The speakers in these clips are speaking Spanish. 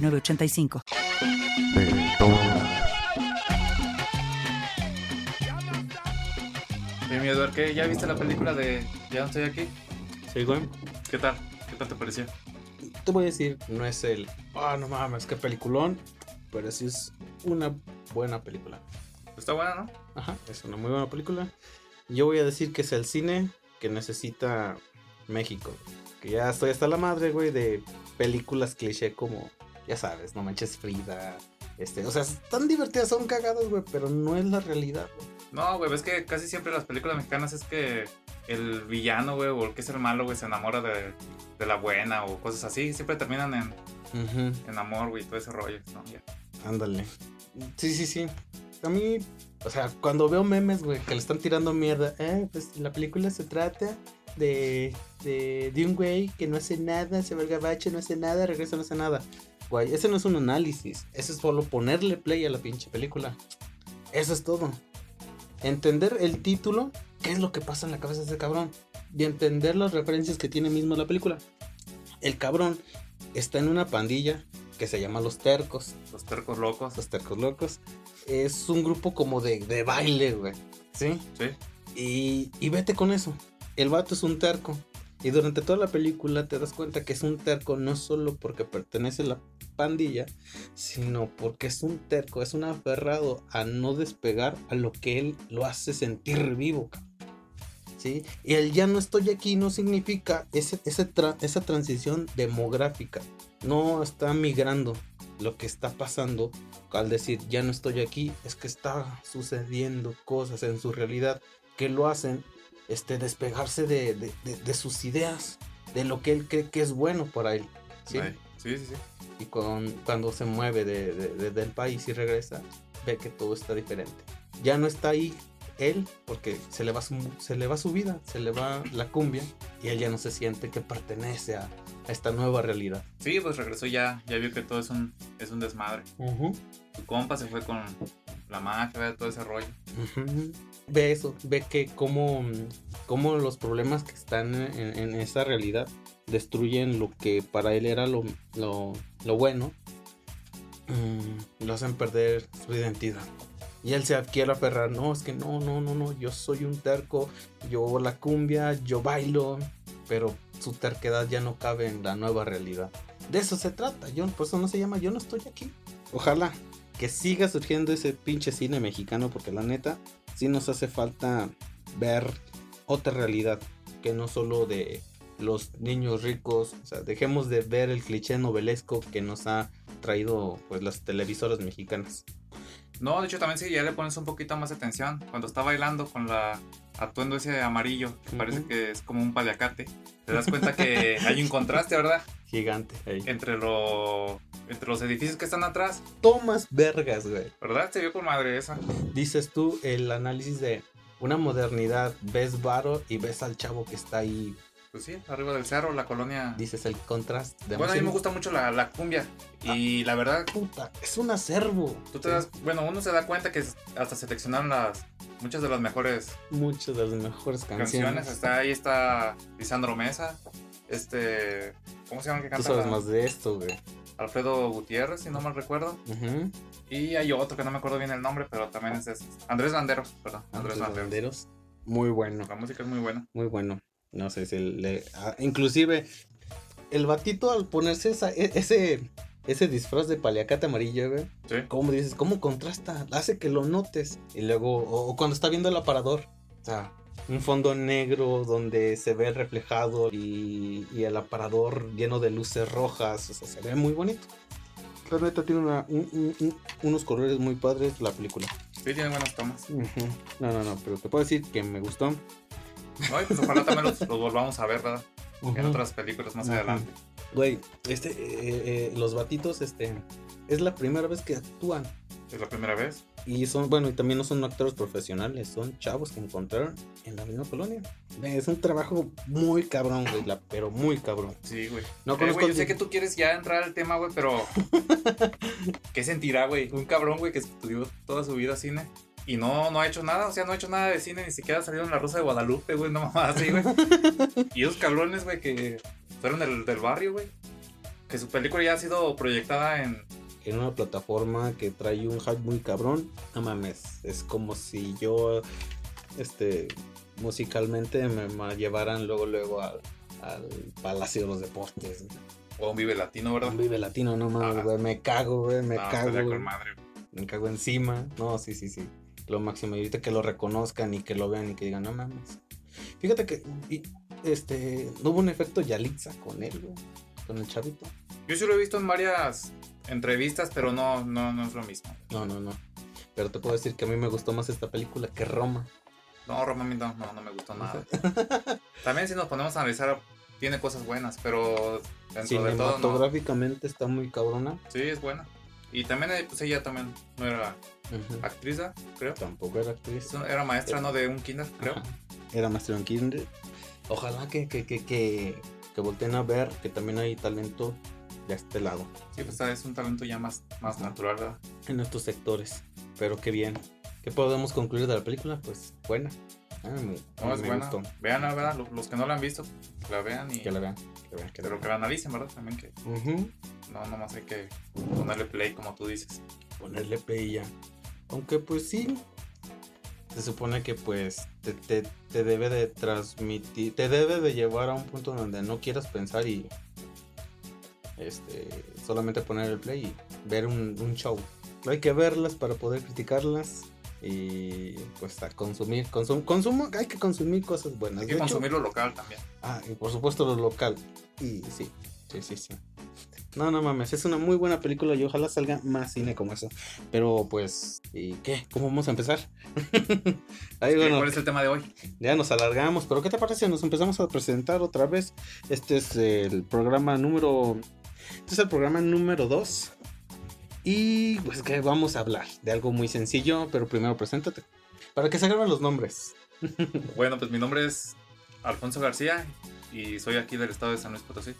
906985. Oye, mi Eduardo, ¿qué? ¿Ya viste la película de Ya no estoy aquí? Sí, güey. ¿Qué tal? ¿Qué tal te pareció? Te voy a decir, no es el. Ah, no mames, qué peliculón. Pero sí es una buena película. Está buena, ¿no? Ajá, es una muy buena película. Yo voy a decir que es el cine que necesita México. Que ya estoy hasta la madre, güey, de películas cliché como, ya sabes, No Manches Frida. Este, o sea, están divertidas, son cagadas, güey, pero no es la realidad, güey. No, güey, ves que casi siempre las películas mexicanas es que el villano, güey, o el que es el malo, güey, se enamora de, de la buena o cosas así. Siempre terminan en, en amor, güey, todo ese rollo. ¿no? Ya. Ándale. Sí, sí, sí. A mí, o sea, cuando veo memes, güey, que le están tirando mierda, eh, pues la película se trata de, de, de un güey que no hace nada, se va al gabacho, no hace nada, regresa, no hace nada. Güey, ese no es un análisis, ese es solo ponerle play a la pinche película. Eso es todo. Entender el título, qué es lo que pasa en la cabeza de ese cabrón, y entender las referencias que tiene mismo la película. El cabrón está en una pandilla que se llama Los Tercos. Los tercos locos. Los Tercos Locos. Es un grupo como de, de baile, güey. ¿Sí? Sí. Y, y vete con eso. El vato es un terco. Y durante toda la película te das cuenta que es un terco no solo porque pertenece a la pandilla, sino porque es un terco, es un aferrado a no despegar a lo que él lo hace sentir vivo. ¿Sí? Y el ya no estoy aquí no significa ese, ese esa transición demográfica. No está migrando. Lo que está pasando al decir ya no estoy aquí es que está sucediendo cosas en su realidad que lo hacen este, despegarse de, de- de- de sus ideas, de lo que él cree que es bueno para él. ¿sí? Ay, Sí, sí, sí. Y con- cuando se mueve de- de- de- del país y regresa, ve que todo está diferente. Ya no está ahí él porque se le, va su, se le va su vida, se le va la cumbia y él ya no se siente que pertenece a, a esta nueva realidad. Sí, pues regresó ya, ya vio que todo es un, es un desmadre. Su compa se fue con la mafia, todo ese rollo. Ujú. Ve eso, ve que cómo, cómo los problemas que están en, esa realidad destruyen lo que para él era lo, lo, lo bueno, mm, lo hacen perder su identidad. Y él se quiere aferrar, no, es que no, no, no, no, yo soy un terco, yo la cumbia, yo bailo, pero su terquedad ya no cabe en la nueva realidad. De eso se trata, yo, por eso no se llama Yo no estoy aquí. Ojalá que siga surgiendo ese pinche cine mexicano, porque la neta, sí nos hace falta ver otra realidad, que no solo de los niños ricos, o sea, dejemos de ver el cliché novelesco que nos ha traído pues las televisoras mexicanas. No, de hecho también si ya le pones un poquito más de atención, cuando está bailando con la atuendo ese amarillo, que parece que es como un paliacate, te das cuenta que hay un contraste, ¿verdad? Gigante. ahí. Entre lo entre los edificios que están atrás, Tomas vergas, güey. ¿verdad? Se vio con madre esa. Dices tú el análisis de una modernidad, ves varo y ves al chavo que está ahí, Pues sí, arriba del cerro, la colonia. dices el contraste. de Bueno, a mí me gusta mucho la, la cumbia. Y la verdad, Puta, es un acervo. tú te das, bueno, uno se da cuenta que hasta seleccionaron las muchas de las mejores Muchas de las mejores canciones. canciones. Está ahí está Lisandro Mesa, este, ¿cómo se llama que Tú canta? sabes la- más de esto, güey. Alfredo Gutiérrez, si no mal recuerdo. Y hay otro que no me acuerdo bien el nombre, pero también es esos. Andrés Landeros, perdón. Andrés Andrés. Landeros. Muy bueno, La música es muy buena. muy bueno. No sé si le. ah, inclusive, el batito al ponerse esa, e- ese, ese disfraz de paliacate amarillo, güey. Sí. ¿Cómo dices? ¿Cómo contrasta? Hace que lo notes. Y luego, o, o cuando está viendo el aparador. O sea, un fondo negro donde se ve reflejado y, y el aparador lleno de luces rojas. O sea, se ve muy bonito. La neta tiene una- un- un- un- unos colores muy padres la película. Sí, tiene buenas tomas. No, no, no, pero te puedo decir que me gustó. No, y pues ojalá también los, los volvamos a ver, ¿verdad? En otras películas más adelante. Güey, este, eh, eh, los batitos, este, es la primera vez que actúan. Es la primera vez. Y son, bueno, y también no son actores profesionales, son chavos que encontraron en la misma colonia. Es un trabajo muy cabrón, güey, la- pero muy cabrón. Sí, güey. No Eh, conozco güey, yo sé que tú quieres ya entrar al tema, güey, pero. ¿Qué sentirá, güey? Un cabrón, güey, que estudió toda su vida cine y no, no ha hecho nada, o sea, no ha hecho nada de cine, ni siquiera ha salido en La Rosa de Guadalupe, güey, no mamá así, güey. y esos cabrones, güey, que fueron del, del barrio, güey. Que su película ya ha sido proyectada en. en una plataforma que trae un hype muy cabrón. No mames, es como si yo, este, musicalmente me, me llevaran luego, luego al, al Palacio de los Deportes. O un Vive Latino, ¿verdad? Un Vive Latino, no mames, Ajá. güey, me cago, güey, me No, cago, con madre, me cago encima. No, sí, sí, sí, lo máximo. Y ahorita que lo reconozcan y que lo vean y que digan, no mames. Fíjate que, y, este, no hubo un efecto Yalitza con él, güey, con el chavito. Yo sí lo he visto en varias entrevistas, pero no, no, no es lo mismo. No, no, no. Pero te puedo decir que a mí me gustó más esta película que Roma. No, Roma a mí no, no, no me gustó nada. También si nos ponemos a analizar, tiene cosas buenas, pero dentro de todo no. Cinematográficamente está muy cabrona. Sí, es buena. Y también, eh, pues ella también no era actriz, ¿ah? creo. Tampoco era actriz. Era maestra, ¿no? De un kinder, creo. Ajá. Era maestro en kinder. Ojalá que, que, que, que, que volteen a ver que también hay talento de este lado, Sí, pues es un talento ya más, más natural, ¿verdad? en estos sectores. Pero qué bien. ¿Qué podemos concluir de la película? Pues buena. Ah, me, No, es me buena. gustó. Vean, ¿verdad? Los, los que no la han visto, que la vean y Que la vean. Que la pero que la analicen, ¿verdad? También que Ujú. no, nomás hay que ponerle play, como tú dices. Ponerle play ya. Aunque pues sí. Se supone que pues te, te, te debe de transmitir, te debe de llevar a un punto donde no quieras pensar y este solamente poner el play y ver un, un show. Hay que verlas para poder criticarlas y pues a consumir, consum, consumo, hay que consumir cosas buenas. Hay De que hecho- consumir lo local también. Ah, y por supuesto lo local. Y sí, sí, sí, sí. No, no mames, es una muy buena película y ojalá salga más cine como eso. Pero pues, ¿y qué? ¿Cómo vamos a empezar? Ahí ¿Qué- bueno, ¿Cuál es el tema de hoy? ya nos alargamos, pero ¿qué te parece si nos empezamos a presentar otra vez? Este es el programa número... Este es el programa número 2. Y pues que vamos a hablar de algo muy sencillo, pero primero preséntate. Para que se graben los nombres. Bueno, pues mi nombre es Alfonso García y soy aquí del estado de San Luis Potosí.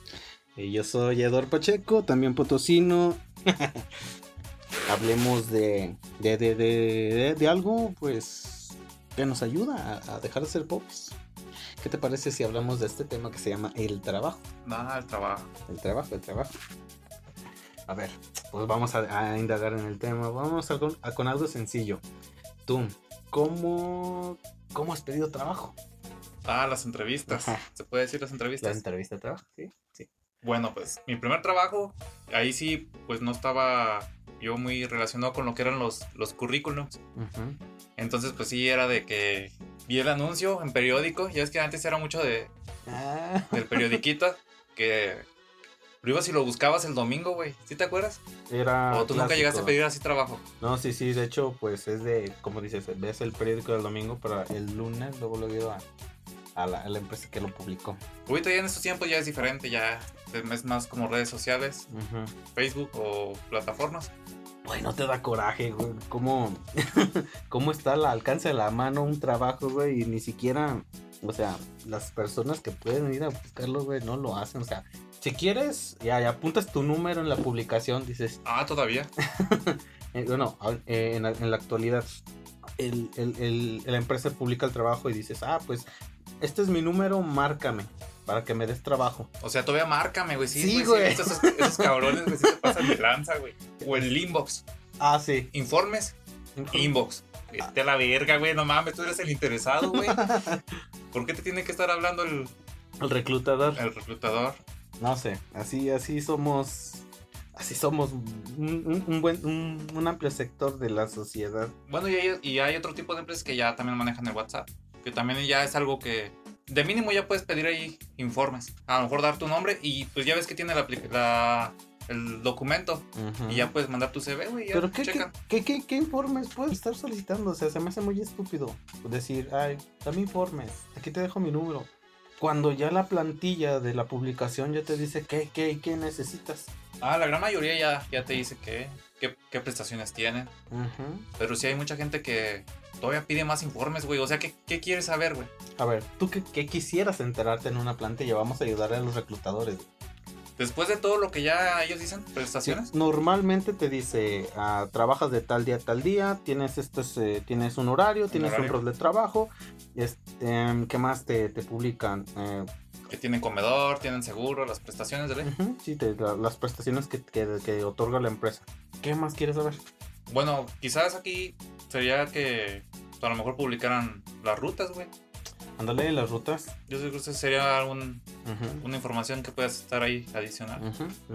Y yo soy Eduardo Pacheco, también potosino. Hablemos de, de, de, de, de- algo, pues, que nos ayuda a, a dejar de ser pobres. ¿Qué te parece si hablamos de este tema que se llama el trabajo? Nada, el trabajo. El trabajo, el trabajo. A ver, pues vamos a, a indagar en el tema. Vamos a con, a con algo sencillo. Tú, ¿cómo, ¿cómo has pedido trabajo? Ah, las entrevistas. Ajá. ¿Se puede decir las La entrevistas? entrevista de trabajo, sí. Sí. Bueno, pues mi primer trabajo, ahí sí, pues no estaba yo muy relacionado con lo que eran los, los currículums. Entonces, pues sí, era de que vi el anuncio en periódico. Ya es que antes era mucho de, Ah, del periodiquito, que lo ibas y lo buscabas el domingo, güey. ¿Sí te acuerdas? era o tú nunca llegaste a pedir así trabajo. No, sí, sí, de hecho, pues es de, como dices, ves el periódico del domingo para el lunes, luego lo dio a, a, la, a la empresa que lo publicó. Ahorita ya en estos tiempos ya es diferente, ya es más como redes sociales, Facebook o plataformas. Güey, no te da coraje, güey. ¿Cómo, ¿Cómo está al alcance de la mano un trabajo, güey? Y ni siquiera, o sea, las personas que pueden ir a buscarlo, güey, no lo hacen. O sea, si quieres, ya, ya apuntas tu número en la publicación, dices, Ah, todavía. Eh, bueno, eh, en, la, en la actualidad, el, el- el- la empresa publica el trabajo y dices, ah, pues, este es mi número, márcame para que me des trabajo. O sea, todavía márcame, güey. Sí, Sí, güey. visto esos, esos cabrones, güey, sí se pasan de lanza, güey. O el inbox. Ah, sí. Informes, inbox. Vete a la verga, güey. No mames, tú eres el interesado, güey. ¿Por qué te tiene que estar hablando el, El reclutador. el reclutador? No sé, así, así somos, así somos un, un- un buen, un, un amplio sector de la sociedad. Bueno, y hay, y hay otro tipo de empresas que ya también manejan el WhatsApp. Que también ya es algo que. De mínimo ya puedes pedir ahí informes. A lo mejor dar tu nombre y pues ya ves que tiene la- el documento. Y ya puedes mandar tu CV, güey. Pero ¿qué, qué, checan. qué, qué- qué informes puedes estar solicitando? O sea, se me hace muy estúpido decir, ay, dame informes, aquí te dejo mi número. cuando ya la plantilla de la publicación ya te dice qué, qué, qué necesitas. Ah, la gran mayoría ya, ya te dice que, qué, qué prestaciones tienen. Pero sí hay mucha gente que todavía pide más informes, güey. O sea, ¿qué, qué quieres saber, güey? A ver, ¿tú qué, qué quisieras enterarte en una plantilla? Vamos a ayudar a los reclutadores. Después de todo lo que ya ellos dicen, prestaciones. Normalmente te dice, ah, trabajas de tal día a tal día, tienes estos, eh, tienes un horario, tienes un rol de trabajo, este, em, ¿qué más te, te publican? Eh, Que tienen comedor, tienen seguro, las prestaciones de ley. sí, te- la- las prestaciones que, que- que otorga la empresa. ¿Qué más quieres saber? Bueno, quizás aquí sería que a lo mejor publicaran las rutas, güey. Ándale, las rutas. Yo creo que sería algún, una información que puedas estar ahí adicional.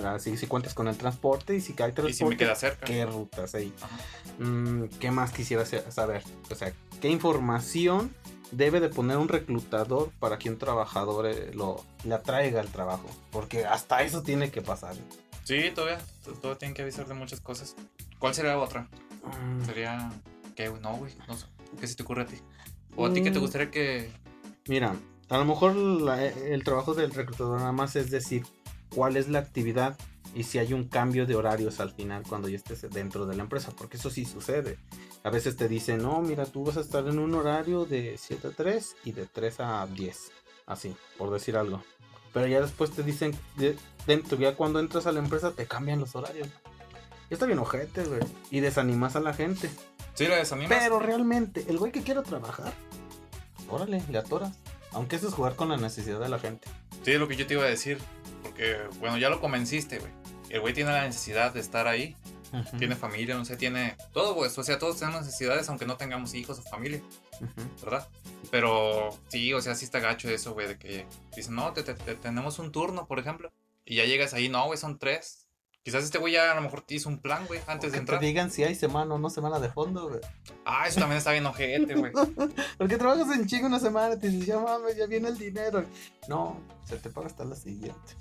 Así si cuentas con el transporte y si hay transporte, Y si me queda cerca. ¿qué rutas? Ajá. Mm, ¿Qué más quisiera sa- saber? O sea, ¿qué información debe de poner un reclutador para que un trabajador eh, lo, le atraiga al trabajo? Porque hasta eso tiene que pasar. Sí, todavía. Todavía tienen que avisar de muchas cosas. ¿Cuál sería otra? Mm, Sería. ¿Qué? No, güey. No sé. ¿Qué se te ocurre a ti? ¿O a ti qué te Mm. gustaría que.? Mira, a lo mejor la- el trabajo del reclutador nada más es decir cuál es la actividad y si hay un cambio de horarios al final cuando ya estés dentro de la empresa, porque eso sí sucede. A veces te dicen, no, mira, tú vas a estar en un horario de 7 a 3 y de 3 a 10, así, por decir algo. Pero ya después te dicen, de- dentro, ya cuando entras a la empresa te cambian los horarios. Y está bien ojete, güey. Y desanimas a la gente. Sí, la desanimas. Pero realmente, el güey que quiere trabajar, órale, le atoras. Aunque eso es jugar con la necesidad de la gente. Sí, es lo que yo te iba a decir. Porque, bueno, ya lo convenciste, güey. El güey tiene la necesidad de estar ahí. Tiene familia, no sé, tiene todo, pues. O sea, todos tenemos necesidades, aunque no tengamos hijos o familia. ¿verdad? Pero sí, o sea, sí está gacho eso, güey, de que dicen, no, te, te- te- tenemos un turno, por ejemplo. Y ya llegas ahí, no, güey, son tres. Quizás este güey ya a lo mejor te hizo un plan, güey, antes que de entrar. te digan si hay semana o no semana de fondo, güey. Ah, eso también está bien ojete, güey. Porque trabajas en chingo una semana y te dices, ya mames, ya viene el dinero. No, se te paga hasta la siguiente.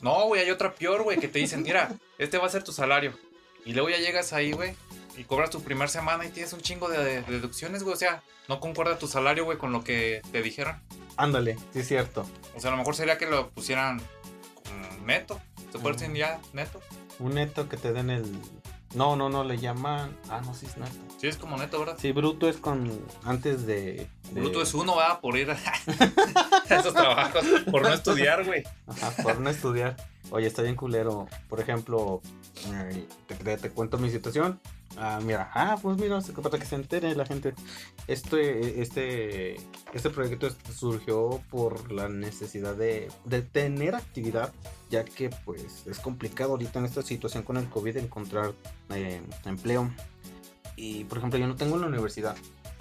No, güey, hay otra peor, güey, que te dicen, mira, este va a ser tu salario. Y luego ya llegas ahí, güey, y cobras tu primer semana y tienes un chingo de, de deducciones, güey. O sea, no concuerda tu salario, güey, con lo que te dijeron. Ándale, sí es cierto. O sea, a lo mejor sería que lo pusieran neto. ¿Se puede decir ya neto? Un neto que te den el. No, no, no, le llaman. Ah, no, sí es neto. Sí, es como neto, ¿verdad? Sí, bruto es con. Antes de. de- Bruto es uno, va, por ir a esos trabajos, por no estudiar, güey. Ajá, por no estudiar. Oye, está bien culero. Por ejemplo, eh, te, te- te cuento mi situación. Ah, mira, ah, pues mira, para que se entere la gente. Este, este, este proyecto surgió por la necesidad de, de tener actividad, ya que pues es complicado ahorita en esta situación con el COVID encontrar eh, empleo. Y por ejemplo, yo no tengo en la universidad,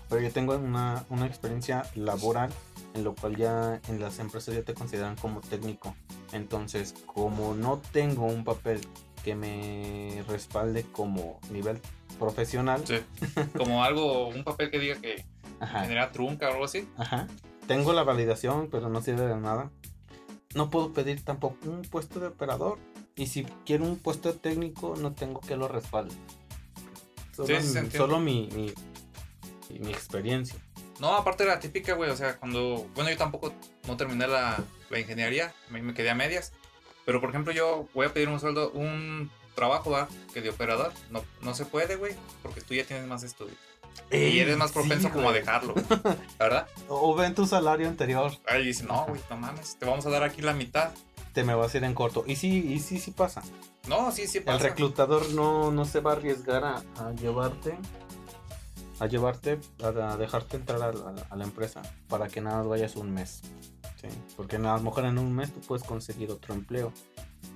pero yo tengo una, una experiencia laboral en lo cual ya en las empresas ya te consideran como técnico. Entonces, como no tengo un papel que me respalde como nivel profesional, Sí. Como algo, un papel que diga que ajá, genera trunca o algo así. ajá, tengo la validación, pero no sirve de nada. No puedo pedir tampoco un puesto de operador. Y si quiero un puesto técnico, no tengo que lo respalde. Solo, Sí, sí, se mi- entiende. solo mi, mi, mi- mi experiencia. No, aparte de la típica, güey, o sea, cuando, bueno, yo tampoco no terminé la, la ingeniería, me, me quedé a medias, pero por ejemplo yo voy a pedir un sueldo, un trabajo, ¿va? Que de operador, no, no se puede, güey, porque tú ya tienes más estudios y eres más Sí, propenso como a dejarlo, ¿la ¿verdad? O ven tu salario anterior, Ahí dice, no, güey, no mames, te vamos a dar aquí la mitad. te me vas a ir en corto. Y sí, y sí, sí pasa. No, sí, sí El pasa. reclutador no, no se va a arriesgar a, a llevarte, a llevarte, a, a dejarte entrar a, la- a la empresa para que nada vayas un mes. ¿Sí? Porque a lo mejor en un mes tú puedes conseguir otro empleo.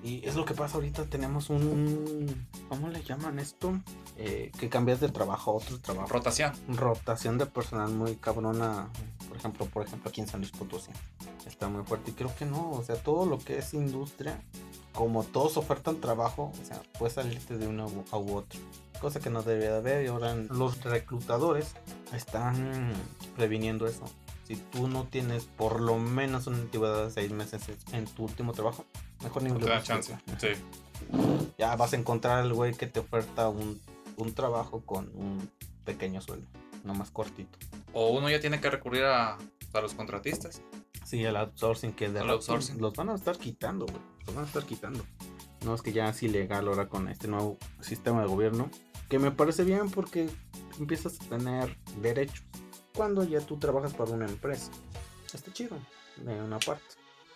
Y es lo que pasa ahorita, tenemos un, ¿cómo le llaman esto? Eh, que cambias de trabajo a otro trabajo. Rotación. rotación de personal muy cabrona, por ejemplo, por ejemplo aquí en San Luis Potosí. Está muy fuerte y creo que no, o sea, todo lo que es industria, como todos ofertan trabajo, o sea, puedes salirte de uno u, a u otro. Cosa que no debería de haber y ahora los reclutadores están previniendo eso. Si tú no tienes por lo menos una antigüedad de seis meses en tu último trabajo, mejor ni No lo te da busques. chance. Sí. Ya vas a encontrar al güey que te oferta un, un trabajo con un pequeño sueldo, no más cortito. O uno ya tiene que recurrir a, a los contratistas. Sí, el outsourcing que de El outsourcing. los van a estar quitando, güey. Los van a estar quitando. No es que ya es ilegal ahora con este nuevo sistema de gobierno. Que me parece bien porque empiezas a tener derechos. Cuando ya tú trabajas para una empresa. Está chido. De una parte.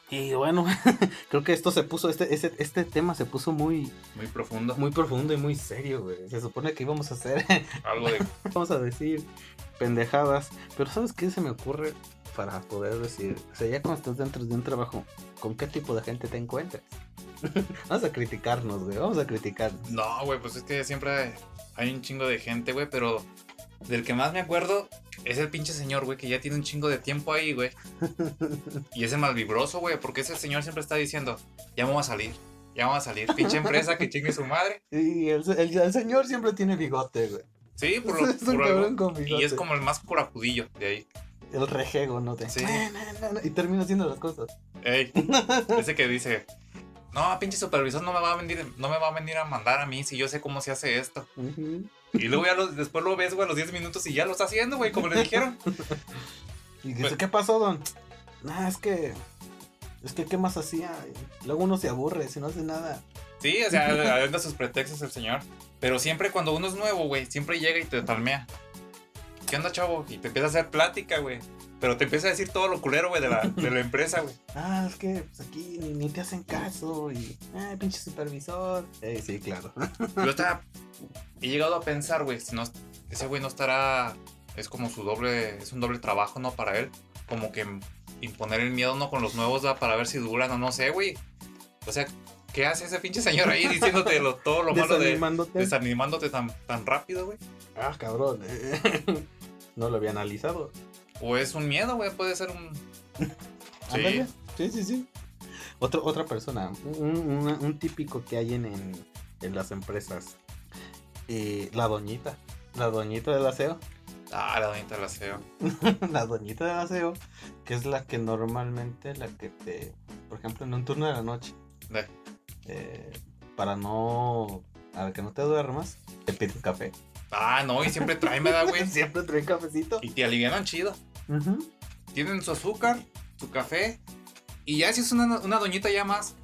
Y bueno, creo que esto se puso, este, este, este tema se puso muy, Muy profundo. muy profundo y muy serio, güey. Se supone que íbamos a hacer Algo de. vamos a decir pendejadas. Pero ¿sabes qué se me ocurre para poder decir? O sea, ya cuando estás dentro de un trabajo, ¿con qué tipo de gente te encuentras? vamos a criticarnos, güey. Vamos a criticarnos. No, güey, pues es que siempre hay un chingo de gente, güey, pero del que más me acuerdo es el pinche señor, güey, que ya tiene un chingo de tiempo ahí, güey. Y ese malvibroso, güey, porque ese señor siempre está diciendo, ya vamos a salir, ya vamos a salir. Pinche empresa que chingue su madre. Y el, el- el señor siempre tiene bigote, güey. Sí, por lo Es por algo. con bigote. Y es como el más corajudillo de ahí. El rejego, ¿no? De, Sí. Y termina haciendo las cosas. Ey, ese que dice, no, pinche supervisor no me va a venir, no me va a venir a mandar a mí si yo sé cómo se hace esto. Y luego ya lo- después lo ves, güey, a los 10 minutos y ya lo está haciendo, güey, como le dijeron. Y dice, ¿qué pasó, don? Nah, es que... Es que, ¿qué más hacía? Luego uno se aburre si no hace nada. Sí, o sea, anda sus pretextos el señor. Pero siempre cuando uno es nuevo, güey, siempre llega y te palmea. ¿Qué onda, chavo? Y te empieza a hacer plática, güey. Pero te empieza a decir todo lo culero, güey, de la, de la empresa, güey. Ah, es que pues aquí ni, ni te hacen caso y... Ah, pinche supervisor. Eh, sí, claro. Yo estaba... He llegado a pensar, güey, si no... Ese güey no estará... Es como su doble... Es un doble trabajo, ¿no? Para él. Como que imponer el miedo, ¿no? Con los nuevos, ¿va? Para ver si duran o no sé, güey. O sea, ¿qué hace ese pinche señor ahí diciéndote lo- todo lo malo de... Desanimándote. Desanimándote tan, tan rápido, güey. Ah, cabrón. no lo había analizado. O es un miedo, güey. Puede ser un... Sí, sí, sí. Otro, otra persona, un, una- un típico que hay en, en, en las empresas. Eh, la doñita. La doñita del aseo. Ah, la doñita del aseo. la doñita del aseo, que es la que normalmente, la que te, por ejemplo, en un turno de la noche, De- eh, para no, a que no te duermas, te pide un café. Ah, no, y siempre trae, me da, güey. Siempre trae cafecito. Y te alivianan chido. Tienen su azúcar, su café. Y ya si es una, una doñita ya más,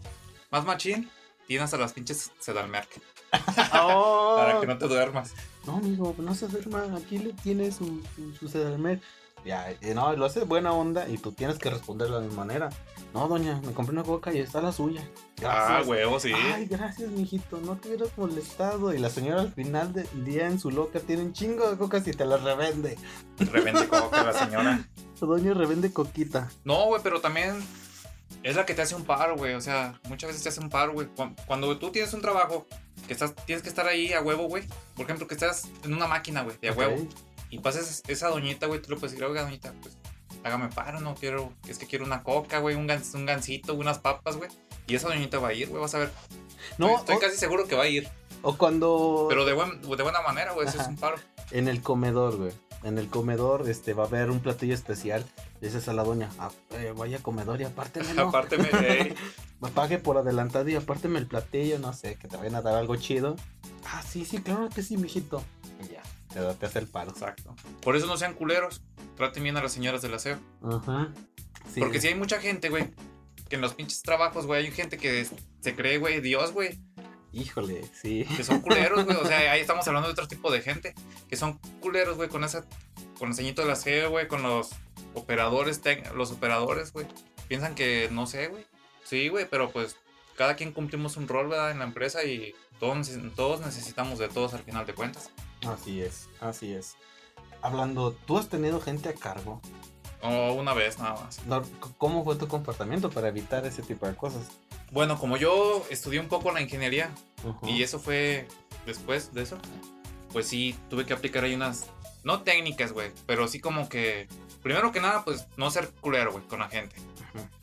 más machín, tienen hasta las pinches sedalmerc. Oh. Para que no te duermas. No, amigo, no se duerma. Aquí le tiene su, su, su Sedalmer. Ya, no, lo hace buena onda y tú tienes que responder de la misma manera. No, doña, me compré una coca y está la suya. Ah, huevo, sí. Ay, gracias, mijito, no te hubieras molestado. Y la señora al final del día en su loca tiene un chingo de cocas y te las revende. Revende coca la señora. La doña revende coquita. No, güey, pero también es la que te hace un paro, güey. O sea, muchas veces te hace un paro, güey. Cuan- Cuando tú tienes un trabajo que estás, tienes que estar ahí a huevo, güey. Por ejemplo, que estás en una máquina, güey, de a huevo. Y pasas esa doñita, güey, tú le puedes decir, oiga, doñita, pues hágame paro, no quiero, es que quiero una coca, güey, un, gans- un gansito, unas papas, güey. Y esa doñita va a ir, güey, vas a ver. No, estoy o, casi seguro que va a ir. o cuando. Pero de, buen- de buena manera, güey, eso es un paro. En el comedor, güey. En el comedor este, va a haber un platillo especial. Dices a la doña, "Ah, eh, vaya comedor y apártemelo. Aparte, me, ey, Me pague por adelantado y apárteme el platillo, no sé, que te vayan a dar algo chido. Ah, sí, sí, claro que sí, mijito. Y ya, te, da- te hace el paro. exacto. Por eso no sean culeros. Traten bien a las señoras del aseo. Ajá. Sí. Porque si hay mucha gente, güey, que en los pinches trabajos, güey, hay gente que se cree, güey, Dios, güey. Híjole, sí. que son culeros, güey. O sea, ahí estamos hablando de otro tipo de gente. Que son culeros, güey, con esa. Con el ceñito de la CEO, güey, con los operadores, los operadores, güey. Piensan que no sé, güey. Sí, güey, pero pues cada quien cumplimos un rol, ¿verdad? En la empresa y todos necesitamos de todos al final de cuentas. Así es, así es. Hablando, ¿tú has tenido gente a cargo? O una vez nada más. ¿Cómo fue tu comportamiento para evitar ese tipo de cosas? Bueno, como yo estudié un poco la ingeniería y eso fue después de eso, pues sí, tuve que aplicar ahí unas, no técnicas, güey, pero sí como que, primero que nada, pues no ser culero, güey, con la gente.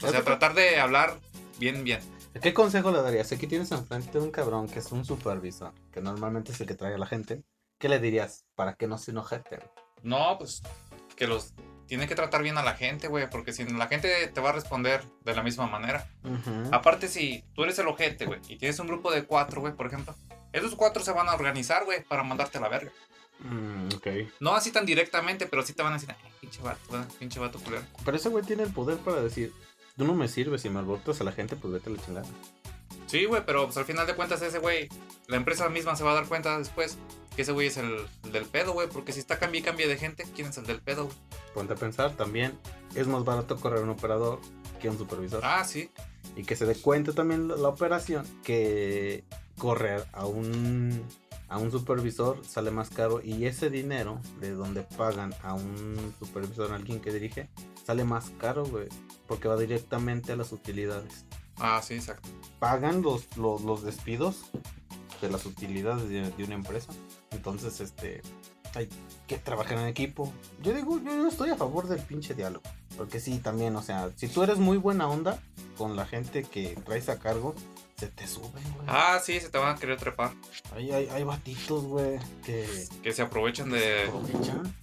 O sea, tratar de hablar bien, bien. ¿Qué consejo le darías? Aquí tienes enfrente un cabrón que es un supervisor, que normalmente es el que trae a la gente. ¿Qué le dirías para que no se enojete? güey? No, pues que los tiene que tratar bien a la gente, güey, porque si no, la gente te va a responder de la misma manera. Aparte, si tú eres el ojete, güey, y tienes un grupo de cuatro, güey, por ejemplo, esos cuatro se van a organizar, güey, para mandarte a la verga. Mm, ok. No así tan directamente, pero sí te van a decir, "Ay, pinche vato, pinche vato culero. Pero ese güey tiene el poder para decir, tú no me sirves, si me alborotas a la gente, pues vete a la chingada. Sí, güey, pero pues al final de cuentas ese güey, la empresa misma se va a dar cuenta después que ese güey es el, el del pedo, güey, porque si está cambia y cambia de gente, ¿quién es el del pedo? güey? Ponte a pensar, también es más barato correr un operador que un supervisor. Ah, sí. Y que se dé cuenta también la, la operación que correr a un a un supervisor sale más caro y ese dinero de donde pagan a un supervisor, a alguien que dirige, sale más caro, güey, porque va directamente a las utilidades. Ah, sí, exacto. Pagan los, los, los despidos de las utilidades de, de una empresa. Entonces, este, hay que trabajar en equipo. Yo digo, yo, yo estoy a favor del pinche diálogo. Porque sí, también, o sea, si tú eres muy buena onda con la gente que traes a cargo, se te suben, güey. Ah, sí, se te van a querer trepar. Hay, hay, hay batitos, güey, que Que se aprovechan de, aprovechan.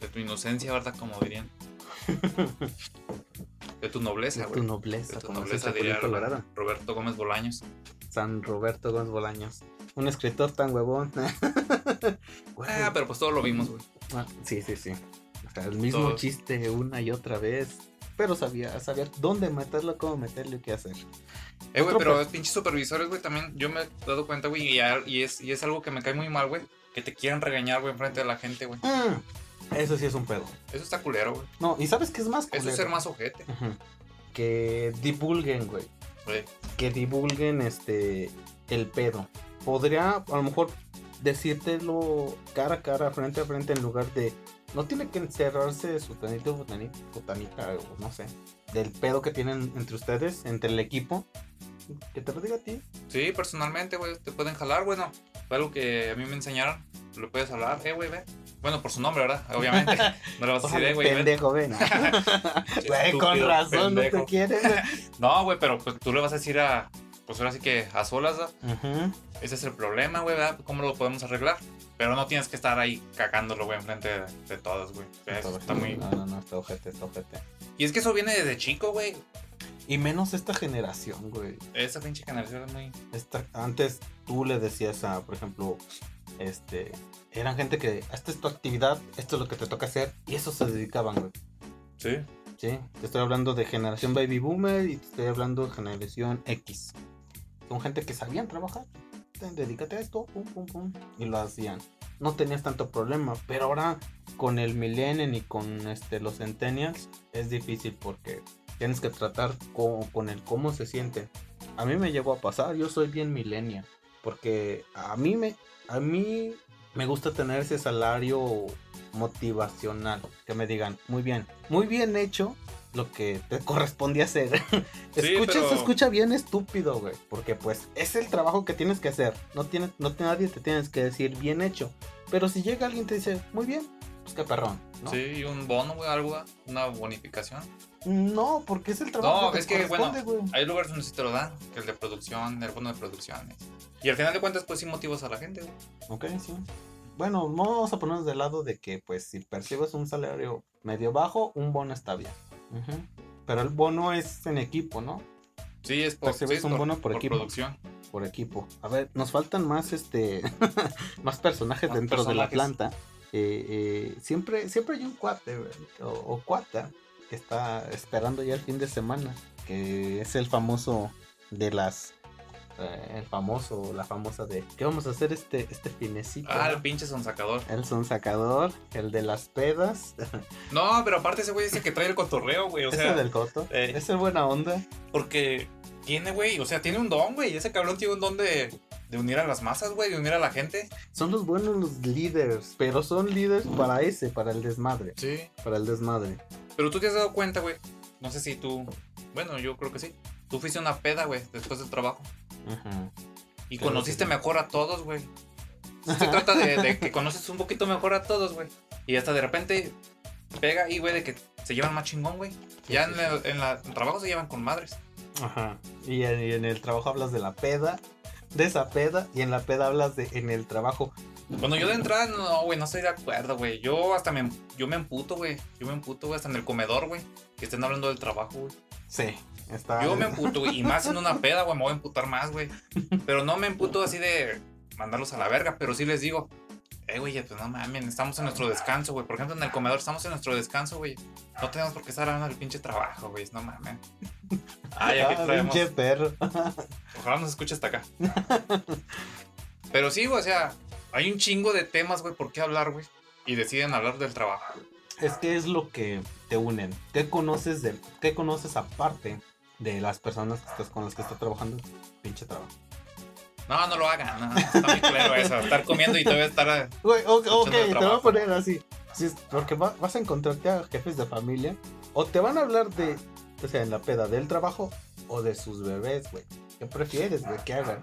de tu inocencia, ¿verdad? Como dirían. De tu nobleza, De tu güey. nobleza, De tu como nobleza, dice diría Colorado. Roberto Gómez Bolaños. San Roberto Gómez Bolaños. Un escritor tan huevón. Güey. Ah, pero pues todo lo vimos, güey. Ah, sí, sí, sí. O sea, el mismo Todo. chiste una y otra vez. Pero sabía, sabía dónde meterlo, cómo meterlo y qué hacer. Eh, güey, pero los pinches supervisores, güey, también yo me he dado cuenta, güey, y es, y es algo que me cae muy mal, güey, que te quieran regañar, güey, enfrente de la gente, güey. Mm, eso sí es un pedo. Eso está culero, güey. No, ¿y sabes qué es más Eso culero? es ser más ojete. Que divulguen, güey. Que divulguen este el pedo. Podría a lo mejor decírtelo cara a cara, frente a frente, en lugar de. No tiene que encerrarse su tanito botanita, botanita, o no sé. Del pedo que tienen entre ustedes, entre el equipo. Que te lo diga a ti. Sí, personalmente, güey, te pueden jalar, bueno, fue algo que a mí me enseñaron, lo puedes hablar, eh, güey, ve. Bueno, por su nombre, ¿verdad? Obviamente. No le vas a decir, eh, güey, ven. pendejo, ven. Güey, con razón no te quieren. No, güey, pero pues tú le vas a decir a, pues ahora sí que a solas, ¿verdad? Ujú. Ese es el problema, güey, ¿verdad? ¿Cómo lo podemos arreglar? Pero no tienes que estar ahí cagándolo, güey, enfrente de, de todos, güey. Eso está muy... No, no, no, está ojete, está ojete. Y es que eso viene desde chico, güey. Y menos esta generación, güey. Esa pinche generación es muy... Esta, antes tú le decías a, por ejemplo, este, eran gente que, esta es tu actividad, esto es lo que te toca hacer, y eso se dedicaban, güey. Sí. Sí, te estoy hablando de generación baby boomer y te estoy hablando de generación X. Son gente que sabían trabajar. Te- Dedícate a esto, pum, pum, pum, y lo hacían. No tenías tanto problema, pero ahora con el millennial y con este, los centennials es difícil porque tienes que tratar con, con el cómo se sienten. A mí me llegó a pasar, yo soy bien millennial, porque a mí me, a mí me gusta tener ese salario motivacional, que me digan, muy bien, muy bien hecho lo que te corresponde hacer. escucha, pero- se escucha bien estúpido, güey, porque pues es el trabajo que tienes que hacer. No tiene, no nadie te tienes que decir bien hecho. Pero si llega alguien y te dice, muy bien, pues qué perrón, ¿no? Sí, y un bono, güey, algo, una bonificación. No, porque es el trabajo No, que es te que, bueno, güey. Hay lugares donde sí te lo dan, que el de producción, el bono de producciones. Y al final de cuentas, pues sí motivas a la gente, güey. Ok, sí. Bueno, no vamos a ponernos del lado de que, pues, si percibes un salario medio bajo, un bono está bien. Pero el bono es en equipo, ¿no? Sí, es por, Percibes sí, es un bono por equipo. producción. Por equipo. A ver, nos faltan más, este, más personajes Más dentro de la planta. Eh, eh, siempre, siempre hay un cuate, o, o cuata, que está esperando ya el fin de semana, que es el famoso de las, eh, el famoso, la famosa de, ¿qué vamos a hacer este, este finecito? Ah, el pinche sonsacador. El sonsacador, el de las pedas, No, pero aparte ese güey dice que trae el cotorreo, güey. O sea, del coto, eh. ese buena onda. porque tiene, güey, o sea, tiene un don, güey. Ese cabrón tiene un don de, de unir a las masas, güey, de unir a la gente. Son los buenos los líderes, pero son líderes para ese, para el desmadre, Sí. para el desmadre. Pero tú te has dado cuenta, güey. No sé si tú. Bueno, yo creo que sí. Tú fuiste una peda, güey, después del trabajo. Ajá. Y Claro conociste sí. mejor a todos, güey. Se trata de, de que conoces un poquito mejor a todos, güey. Y hasta de repente pega ahí, güey, de que se llevan más chingón, güey. Sí, ya sí, en, el, en la- en trabajo se llevan con madres. Ajá. Y en, y en el trabajo hablas de la peda, de esa peda, y en la peda hablas de en el trabajo. Cuando yo de entrada, no, güey, no estoy de acuerdo, güey. Yo hasta me, yo me emputo, güey. Yo me emputo, güey, hasta en el comedor, güey. Que estén hablando del trabajo, güey. Sí, está. Yo me emputo, güey. Y más en una peda, güey, me voy a emputar más, güey. Pero no me emputo así de mandarlos a la verga, pero sí les digo, Eh, güey, pues no mames, estamos en nuestro descanso, güey. Por ejemplo, en el comedor estamos en nuestro descanso, güey. No tenemos por qué estar hablando del pinche trabajo, güey. No mames. Ay, aquí Ah, traemos. pinche perro. Ojalá nos escuche hasta acá. Pero sí, güey, o sea, hay un chingo de temas, güey, por qué hablar, güey. Y deciden hablar del trabajo. Es que es lo que te unen. ¿Qué conoces de, qué conoces aparte de las personas que estás con las que estás trabajando? Pinche trabajo. No, no lo hagan, no, está muy claro eso. Estar comiendo y todavía estar. Güey, ok, Escuchando ok, el te voy a poner así. Porque va- vas a encontrarte a jefes de familia o te van a hablar de, o sea, en la peda del trabajo o de sus bebés, güey. ¿Qué prefieres, güey? que hagan?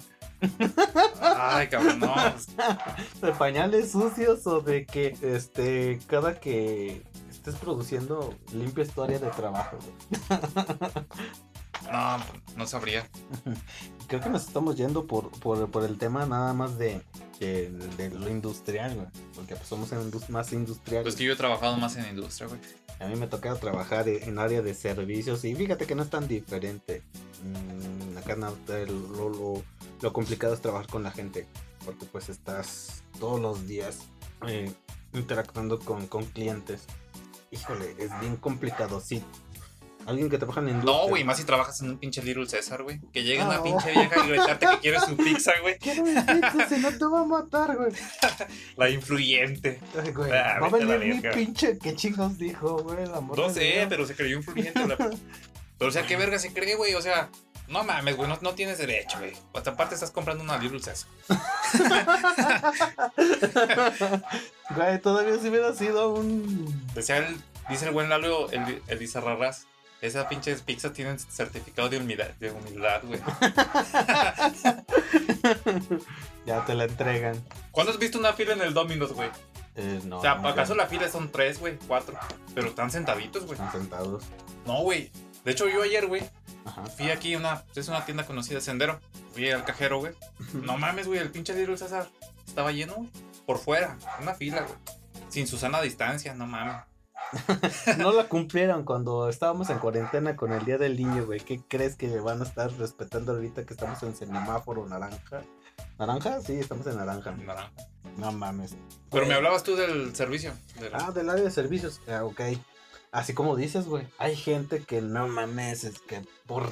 Ay, cabrón, no. ¿De pañales sucios o de que, este, cada que estés produciendo limpies tu área de trabajo, güey? no, no sabría. Creo que nos estamos yendo por, por, por el tema nada más de, de, de lo industrial, güey. Porque pues, somos en indus- más industriales. Pues que yo he trabajado más en industria, güey. A mí me toca trabajar e- en área de servicios y fíjate que no es tan diferente. Mm, acá no, lo, lo- lo complicado es trabajar con la gente, porque pues estás todos los días eh, interactuando con, con clientes. Híjole, es bien complicado, sí. Alguien que trabaja en la industria. No, güey, más si trabajas en un pinche Little César, güey. Que llegue una Ah, pinche vieja y gritarte que quiere su pizza, güey. Quiero mi pizza, si no te va a matar, güey. La influyente. Ay, güey, Ah, va a venir mi pinche. ¿Qué chingos dijo, güey? La No sé, pero se creyó influyente. la- Pero, o sea, ¿qué verga se cree, güey? O sea, no mames, güey, no, no tienes derecho, güey. Hasta aparte estás comprando una Little César. Güey, todavía si hubiera sido un. Decía el, dice el buen Lalo, el, el esas pinches pizzas tienen certificado de humildad, de humildad, güey. Ya te la entregan. ¿Cuándo has visto una fila en el Domino's, güey? Eh, no, o sea. ¿acaso la fila son tres, güey? Cuatro. Pero están sentaditos, güey. Están sentados. No, güey. De hecho, yo ayer, güey, fui aquí a una, es una tienda conocida, Sendero. Fui al cajero, güey. No mames, güey, el pinche Little César estaba lleno, güey. Por fuera, una fila, güey. Sin Susana a distancia, no mames. No la cumplieron cuando estábamos en cuarentena con el Día del Niño, güey. ¿Qué crees que van a estar respetando ahorita que estamos en semáforo naranja? ¿Naranja? Sí, estamos en naranja. Naranja. No mames. Pero me hablabas tú del servicio. del- Ah, del área de servicios. Ah, ok. Así como dices, güey. Hay gente que no mames, es que por...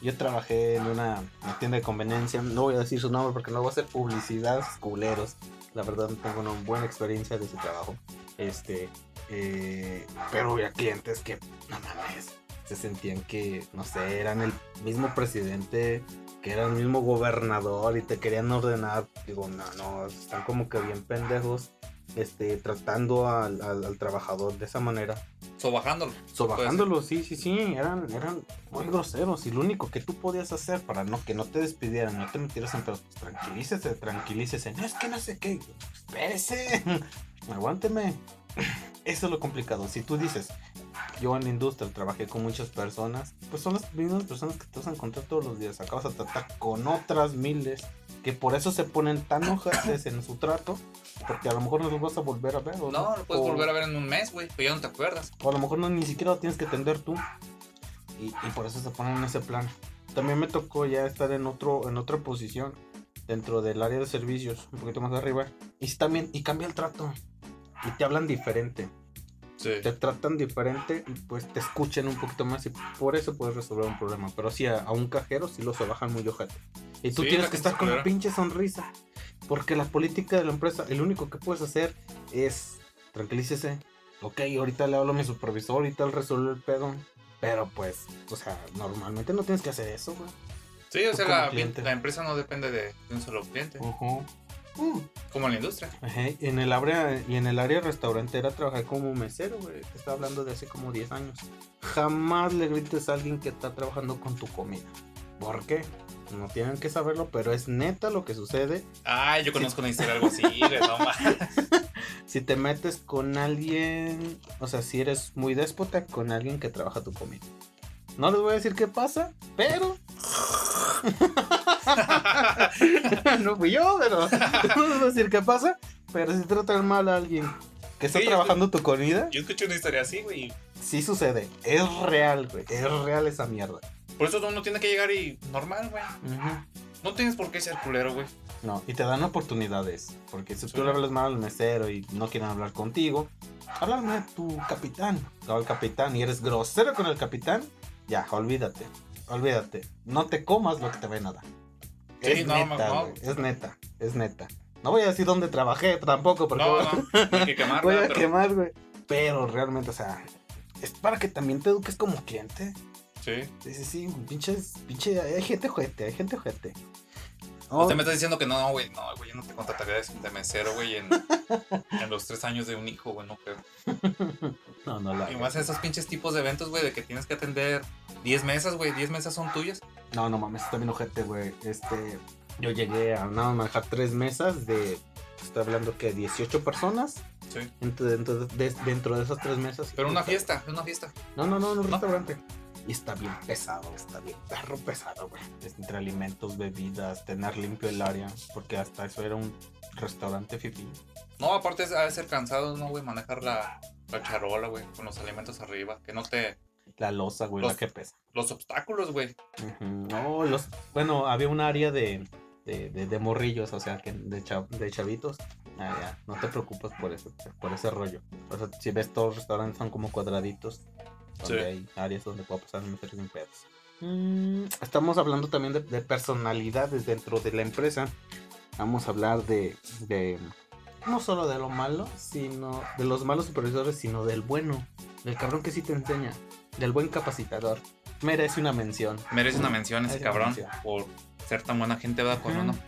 Yo trabajé en una, una tienda de conveniencia. No voy a decir su nombre porque no voy a hacer publicidad, culeros. La verdad, tengo una buena experiencia de ese trabajo. Este... eh, pero había clientes que, no mames, se sentían que, no sé, eran el mismo presidente, que era el mismo gobernador y te querían ordenar. Digo, no, no, están como que bien pendejos este, tratando al, al- al trabajador de esa manera. Sobajándolo. Sobajándolo, sí, sí, sí, eran, eran muy groseros. Y lo único que tú podías hacer para no que no te despidieran, no te metieras en pedos, pues tranquilícese, tranquilícese. No es que no sé qué, espérese, aguánteme. Eso es lo complicado. Si tú dices, yo en la industria trabajé con muchas personas, pues son las mismas personas que te vas a encontrar todos los días. Acabas a tratar con otras miles que por eso se ponen tan ojetes en su trato, porque a lo mejor no los vas a volver a ver. ¿o No, lo puedes O- volver a ver en un mes, güey. Pero ya no te acuerdas. o a lo mejor no, ni siquiera lo tienes que atender tú. Y, y por eso se ponen en ese plan. También me tocó ya estar en otro, en otra posición dentro del área de servicios, un poquito más arriba. Y también, y cambia el trato. Y te hablan diferente. Sí. Te tratan diferente y pues te escuchan un poquito más y por eso puedes resolver un problema. Pero sí, a, a un cajero sí lo se bajan muy ojete. Y tú Sí, tienes que estar con la pinche sonrisa. Porque la política de la empresa, el único que puedes hacer es tranquilícese. Ok, ahorita le hablo a mi supervisor, ahorita él resuelve el pedo. Pero pues, o sea, normalmente no tienes que hacer eso, güey. Sí, o sea, la, la empresa no depende de, de un solo cliente. Ujú. Mm. Como en la industria. Ajá, y En el área y en el área restaurantera trabajé como mesero, güey. Te estaba hablando de hace como 10 años. Jamás le grites a alguien que está trabajando con tu comida. ¿Por qué? No tienen que saberlo, pero es neta lo que sucede Ay, yo conozco una historia algo así, güey, no si te metes con alguien, o sea, si eres muy déspota con alguien que trabaja tu comida. No les voy a decir qué pasa, pero no fui yo, pero no decir qué pasa, pero si tratan mal a alguien que está Sí, yo trabajando tu comida, Yo escuché una historia así, güey. sí sucede, es real, güey, es real esa mierda. Por eso uno tiene que llegar y normal, güey. No tienes por qué ser culero, güey. No, y te dan oportunidades. Porque si Sí. tú le hablas mal al mesero y no quieren hablar contigo, háblame a tu capitán o al capitán y eres grosero con el capitán, ya, olvídate. Olvídate. No te comas lo que te ven a dar. Sí, es no, neta, no. es neta, es neta. No voy a decir dónde trabajé tampoco, porque No, no, no hay que quemar, voy a quemar, güey. Pero realmente, o sea, es para que también te eduques como cliente. sí. Sí, sí, sí, pinches, pinche, hay gente ojete, hay gente ojete. Usted Pues me está diciendo que no, güey, no, güey, yo no te contrataría de, de mesero, güey, en, en los tres años de un hijo, güey, no creo. No, no la Y más esos pinches tipos de eventos, güey, de que tienes que atender 10 mesas, güey, 10 mesas son tuyas. No, no mames, está bien ojete, güey. Este, yo llegué a nada manejar tres mesas de, estoy hablando que 18 personas. Sí. Dentro, dentro, de, dentro de esas tres mesas. Pero una fiesta, es una fiesta. No, no, no, en un ¿No? restaurante. Y está bien pesado, está bien perro pesado, güey. Entre alimentos, bebidas, tener limpio el área, porque hasta eso era un restaurante fifi. No, aparte es- de ser cansado, ¿no, güey? Manejar la, la charola, güey, con los alimentos arriba. Que no te... La losa, güey, Los- la que pesa. Los obstáculos, güey. No, los, bueno, había un área de, de, de, de morrillos, o sea, que de, chav- de chavitos. Ah, ya, no te preocupes por eso, por ese rollo. O sea, si ves todos los restaurantes son como cuadraditos, donde Sí. hay áreas donde puedo pasar meter sin pedos. Mm, estamos hablando también de, de personalidades dentro de la empresa. Vamos a hablar de, de no solo de lo malo, sino de los malos supervisores, sino del bueno, del cabrón que sí te enseña, del buen capacitador. Merece una mención. Merece una mención ese Merece cabrón mención. por ser tan buena gente, ¿verdad? Con Ujú. uno.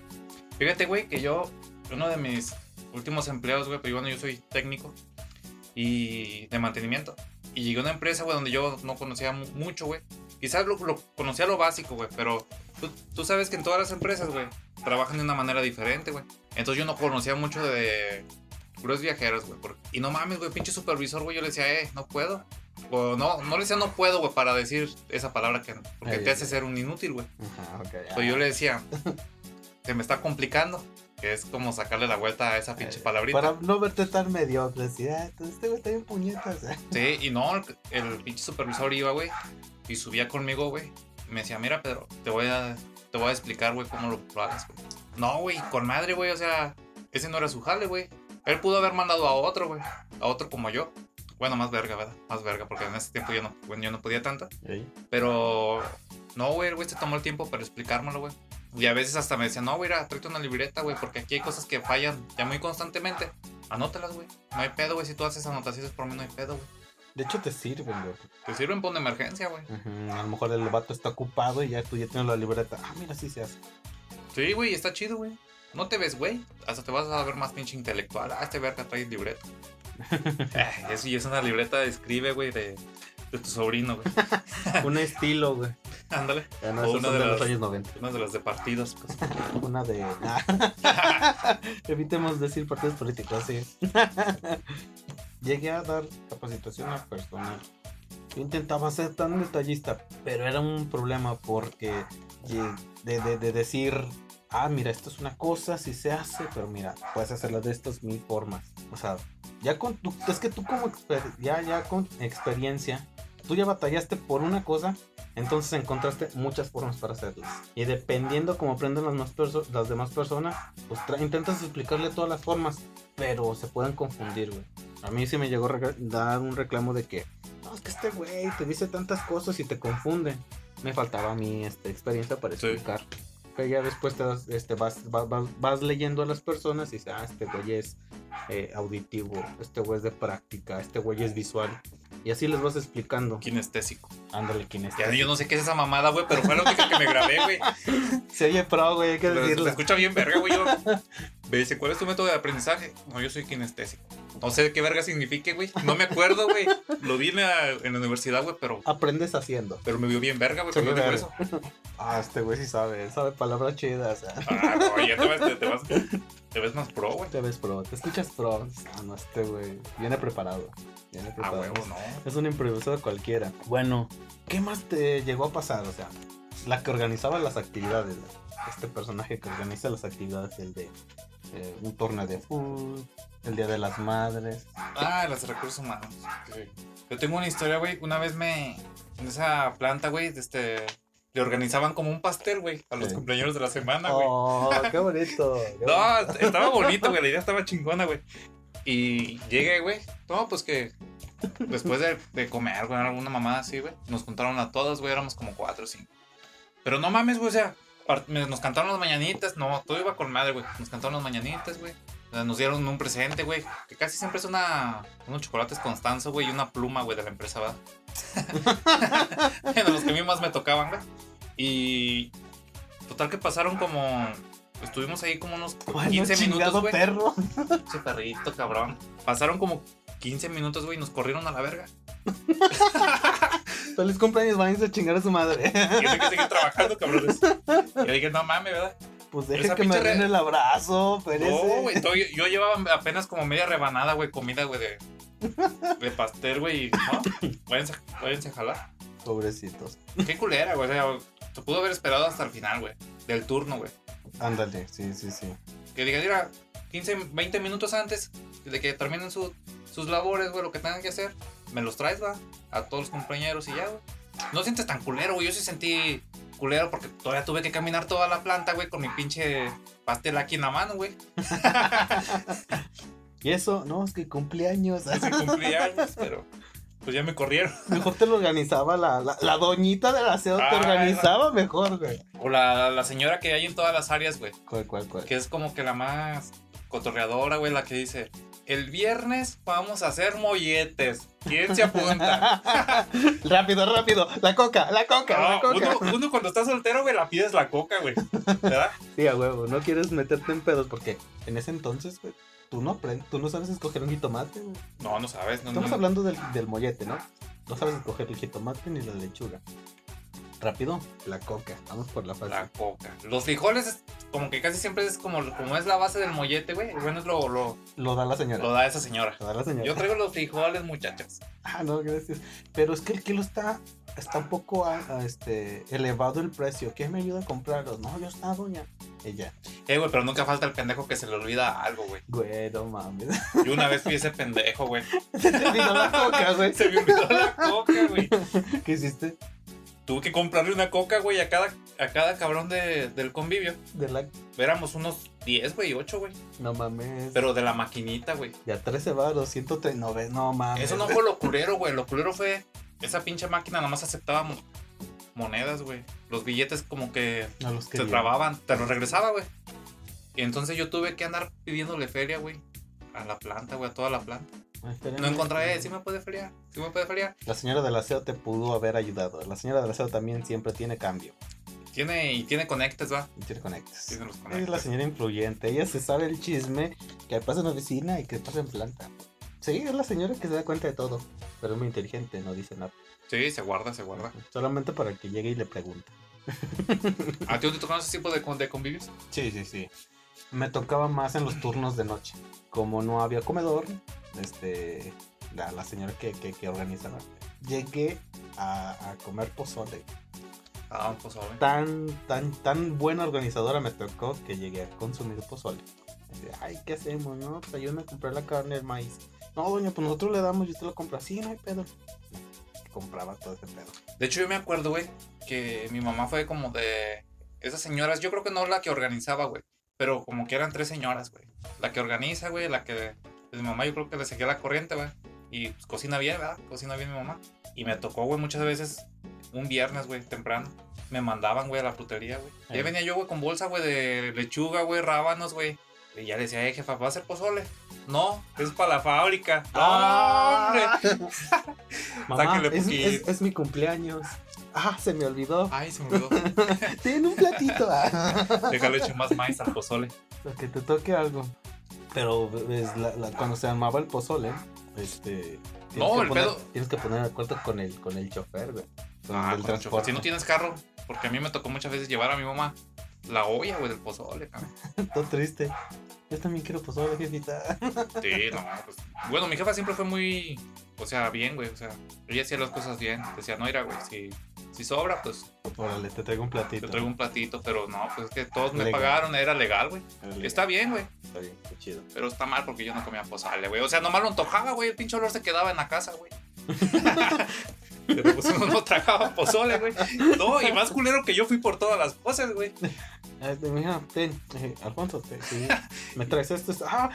Fíjate, güey, que yo, uno de mis últimos empleos, güey, pues bueno, yo soy técnico y de mantenimiento. Y llegué a una empresa, güey, donde yo no conocía mu- mucho, güey. Quizás lo, lo conocía lo básico, güey, pero tú, tú sabes que en todas las empresas, güey, trabajan de una manera diferente, güey. Entonces yo no conocía mucho de puros viajeros, güey. Y no mames, güey, pinche supervisor, güey, yo le decía, eh, no puedo. O no, no le decía no puedo, güey, para decir esa palabra que porque Ay, te hace ser un inútil, güey. Ajá, yo le decía, se me está complicando. Que es como sacarle la vuelta a esa pinche palabrita. Para no verte tan mediocre, así, ah, entonces este güey está bien puñetas. eh". Sí, y no, el, pinche supervisor iba, güey, y subía conmigo, güey. Me decía, mira, Pedro, te voy a, te voy a explicar, güey, cómo lo, lo hagas, güey. No, güey, con madre, güey, o sea, ese no era su jale, güey. Él pudo haber mandado a otro, güey, a otro como yo. Bueno, más verga, ¿verdad? Más verga, porque en ese tiempo yo no, bueno, yo no podía tanto. Pero, no, güey, el güey se tomó el tiempo para explicármelo, güey. Y a veces hasta me decía, no, güey, tráete una libreta, güey, porque aquí hay cosas que fallan ya muy constantemente. Anótalas, güey. No hay pedo, güey. Si tú haces anotaciones por mí, no hay pedo, güey. De hecho, te sirven, güey. Te sirven para una emergencia, güey. Ujú, A lo mejor el vato está ocupado y ya tú ya tienes la libreta. Ah, mira, así se hace. Sí, güey, está chido, güey. No te ves, güey. Hasta te vas a ver más pinche intelectual. Ah, este verga trae libreta. Eso y es una libreta de escribe, güey, de, de tu sobrino, güey. Un estilo, güey. Ándale. Ya no, O esos una de de, los años 90. Una de las de partidos, pues. Una de. Evitemos decir partidos políticos, sí. Llegué a dar capacitación a personal. Yo intentaba ser tan detallista, pero era un problema porque de, de- de decir, ah, mira, esto es una cosa, si se hace, pero mira, puedes hacerla de estas mil formas. O sea, ya con tu, es que tú como exper- ya, ya con experiencia, tú ya batallaste por una cosa, entonces encontraste muchas formas para hacerlas. Y dependiendo cómo aprenden las, más perso- las demás personas, pues intentas explicarle todas las formas, pero se pueden confundir, güey. A mí sí me llegó a dar un reclamo de que, no, es que este güey te dice tantas cosas y te confunde. Me faltaba a mí esta experiencia para Sí. Pero ya después te das- este, vas, vas, vas- vas leyendo a las personas y dices, ah, este güey es eh, auditivo, este güey es de práctica, este güey es visual. Y así les vas explicando. Kinestésico. Ándale. Ya yo no sé qué es esa mamada, güey, pero fue la única que me grabé, güey. Se oye pro, güey, hay que Pero Se decirlo. escucha bien verga, güey. Yo... Me dice, ¿cuál es tu método de aprendizaje? No, yo soy kinestésico. No sé qué verga signifique, güey. No me acuerdo, güey. Lo vi en la, en la universidad, güey, pero, Aprendes haciendo. pero me vio bien verga, güey. Pero eso. Ah, este güey sí sabe, sabe palabras chidas. Ah, no, ya te ves, te, te vas, te ves más pro, güey. Te ves pro, te escuchas pro. Ah, no, este güey viene preparado. Viene Ah, preparado. huevo, no. Es un improvisador cualquiera. Bueno, ¿qué más te llegó a pasar? O sea, la que organizaba las actividades. Este personaje que organiza las actividades, el de eh, un torneo de fútbol, el Día de las Madres. Ah, los recursos humanos. Sí. Yo tengo una historia, güey. Una vez me. En esa planta, güey, este. le organizaban como un pastel, güey, a los Sí. cumpleaños de la semana, güey. Oh, qué bonito. qué No, estaba bonito, güey. La idea estaba chingona, güey. Y llegué, güey. No, pues que después de, de comer, güey, alguna mamada así, güey. Nos juntaron a todas, güey. Éramos como cuatro o cinco. Pero no mames, güey. O sea, nos cantaron las mañanitas. No, todo iba con madre, güey. Nos cantaron las mañanitas, güey. O sea, Nos dieron un presente, güey. Que casi siempre es una, unos chocolates Constanzo, güey. Y una pluma, güey, de la empresa, ¿verdad? de los que a mí más me tocaban, güey. Y. Total que pasaron como. Estuvimos ahí como unos Ay, 15 no, minutos, güey. perro. Ese perrito, cabrón. Pasaron como 15 minutos, güey, y nos corrieron a la verga. Feliz cumpleaños, váyanse a chingar a su madre. Yo que seguir trabajando, cabrones. Y le dije, no mames, ¿verdad? Pues deje que me re- den el abrazo, espérese. No, güey. Yo, yo llevaba apenas como media rebanada, güey, comida, güey, de, de pastel, güey. y, No, váyanse, váyanse a jalar. Pobrecitos. Qué culera, güey. O sea, se pudo haber esperado hasta el final, güey. Del turno, güey. Ándale, sí, sí, sí. Que diga, mira, 15, 20 minutos antes de que terminen su- sus labores, güey, lo que tengan que hacer, me los traes, va, a todos los compañeros y ya, güey. No sientes tan culero, güey. Yo sí sentí culero porque todavía tuve que caminar toda la planta, güey, con mi pinche pastel aquí en la mano, güey. Y eso, no, es que cumpleaños. Así cumplí años, pero pues ya me corrieron. Mejor te lo organizaba la, la, la doñita del aseo, te Ay, organizaba mejor, güey. O la, la señora que hay en todas las áreas, güey, ¿Cuál, cuál, cuál? que es como que la más cotorreadora, güey, la que dice, el viernes vamos a hacer molletes. ¿Quién se apunta? rápido, rápido. La coca, la coca, la coca. uno, uno cuando está soltero, güey, la pides la coca, güey. ¿Verdad? Sí, a huevo, no quieres meterte en pedos porque en ese entonces, güey, tú no aprendes, tú no sabes escoger un jitomate, güey. No, no sabes. No, Estamos no. hablando del, del mollete, ¿no? No sabes escoger el jitomate ni la lechuga. Rápido, la coca. Vamos por la fácil. La coca. Los frijoles, es como que casi siempre es como, como es la base del mollete, güey. Bueno, es lo, lo, Lo da la señora. lo da esa señora. Lo da la señora. Yo traigo los frijoles, muchachos. Ah, no, gracias. Pero es que el kilo está, está un poco a- a, este, elevado el precio. ¿Quién me ayuda a comprarlos? No, yo está, doña. Ella. Eh, güey, pero nunca falta el pendejo que se le olvida algo, güey. Güey, no mames. Yo una vez fui ese pendejo, güey. Se te olvidó la coca, güey. Se me olvidó la coca, güey. ¿Qué hiciste? Tuve que comprarle una coca, güey, a cada, a cada cabrón de- del convivio. De la... Éramos unos 10, güey, 8, güey. No mames. Pero de la maquinita, güey. Ya 13 varos, 103, no, mames. Eso no fue lo culero, güey. Lo culero fue. Esa pinche máquina nomás aceptaba mo- monedas, güey. Los billetes como que los se trababan, te los regresaba, güey. Y entonces yo tuve que andar pidiéndole feria, güey. A la planta, güey, a toda la planta. No encontré, eh, sí me puede feriar, sí me puede feriar. La señora del aseo te pudo haber ayudado. La señora del aseo también siempre tiene cambio. Tiene, y tiene conectes, va. Y tiene conectes. Tiene los Es la señora influyente. Ella se sabe el chisme que pasa en la oficina y que pasa en planta. Sí, es la señora que se da cuenta de todo. Pero es muy inteligente, no dice nada. Sí, se guarda, se guarda. Solamente para que llegue y le pregunte. ¿A ti no te tocó ese tipo de, de convivios? Sí, sí, sí. Me tocaba más en los turnos de noche. Como no había comedor, este, la, la señora que, que, que organizaba, llegué a, a comer pozole. Ah, ahora. Tan, tan, tan buena organizadora me tocó que llegué a consumir pozole. Ay, ¿qué hacemos, no? Pues ayúdame a comprar la carne, el maíz. No, doña, pues nosotros le damos y usted lo compra. Sí, no hay pedo. Compraba todo ese pedo. De hecho, yo me acuerdo, güey, que mi mamá fue como de esas señoras. Yo creo que no la que organizaba, güey. Pero como que eran tres señoras, güey. La que organiza, güey, la que. Pues mi mamá, yo creo que le seguía la corriente, güey. Y pues, cocina bien, ¿verdad? Cocina bien mi mamá. Y me tocó, güey, muchas veces, un viernes, güey, temprano. Me mandaban, güey, a la frutería, güey. Y ahí Ahí. venía yo, güey, con bolsa, güey, de lechuga, güey, rábanos, güey. Y ya le decía, eh, jefa, ¿va a hacer pozole? No, es para la fábrica. ¡No, hombre! Mamá, es, es- es mi cumpleaños. Ah, se me olvidó. Ay, se me olvidó. Tiene un platito. ah. Déjale echar más maíz al pozole. Para que te toque algo. Pero ves, la- la- cuando se armaba el pozole, este. tienes No, que el poner- pedo- Tienes que poner de acuerdo con el, con el chofer, güey. Con Ah, el con el chofer. Si no tienes carro, porque a mí me tocó muchas veces llevar a mi mamá la olla, güey, del pozole, cabrón. Todo triste. Yo también quiero pozole, jefita. Sí, no, pues. Bueno, mi jefa siempre fue muy. O sea, bien, güey. O sea, ella hacía las cosas bien. Decía, no, mira, güey, si, si sobra, pues Órale, te traigo un te platito. traigo un platito. Pero no, pues es que todos me pagaron, era legal, güey. Está bien, güey. Está bien, qué chido. Pero está mal porque yo no comía pozole, güey. O sea, nomás lo antojaba, güey. El pinche olor se quedaba en la casa, güey. Pero pues uno no tragaba pozole, güey. No, y más culero que yo fui por todas las cosas, güey. Este, mira, ten, eh, Alfonso, te, sí, me traes esto, esto. Ah,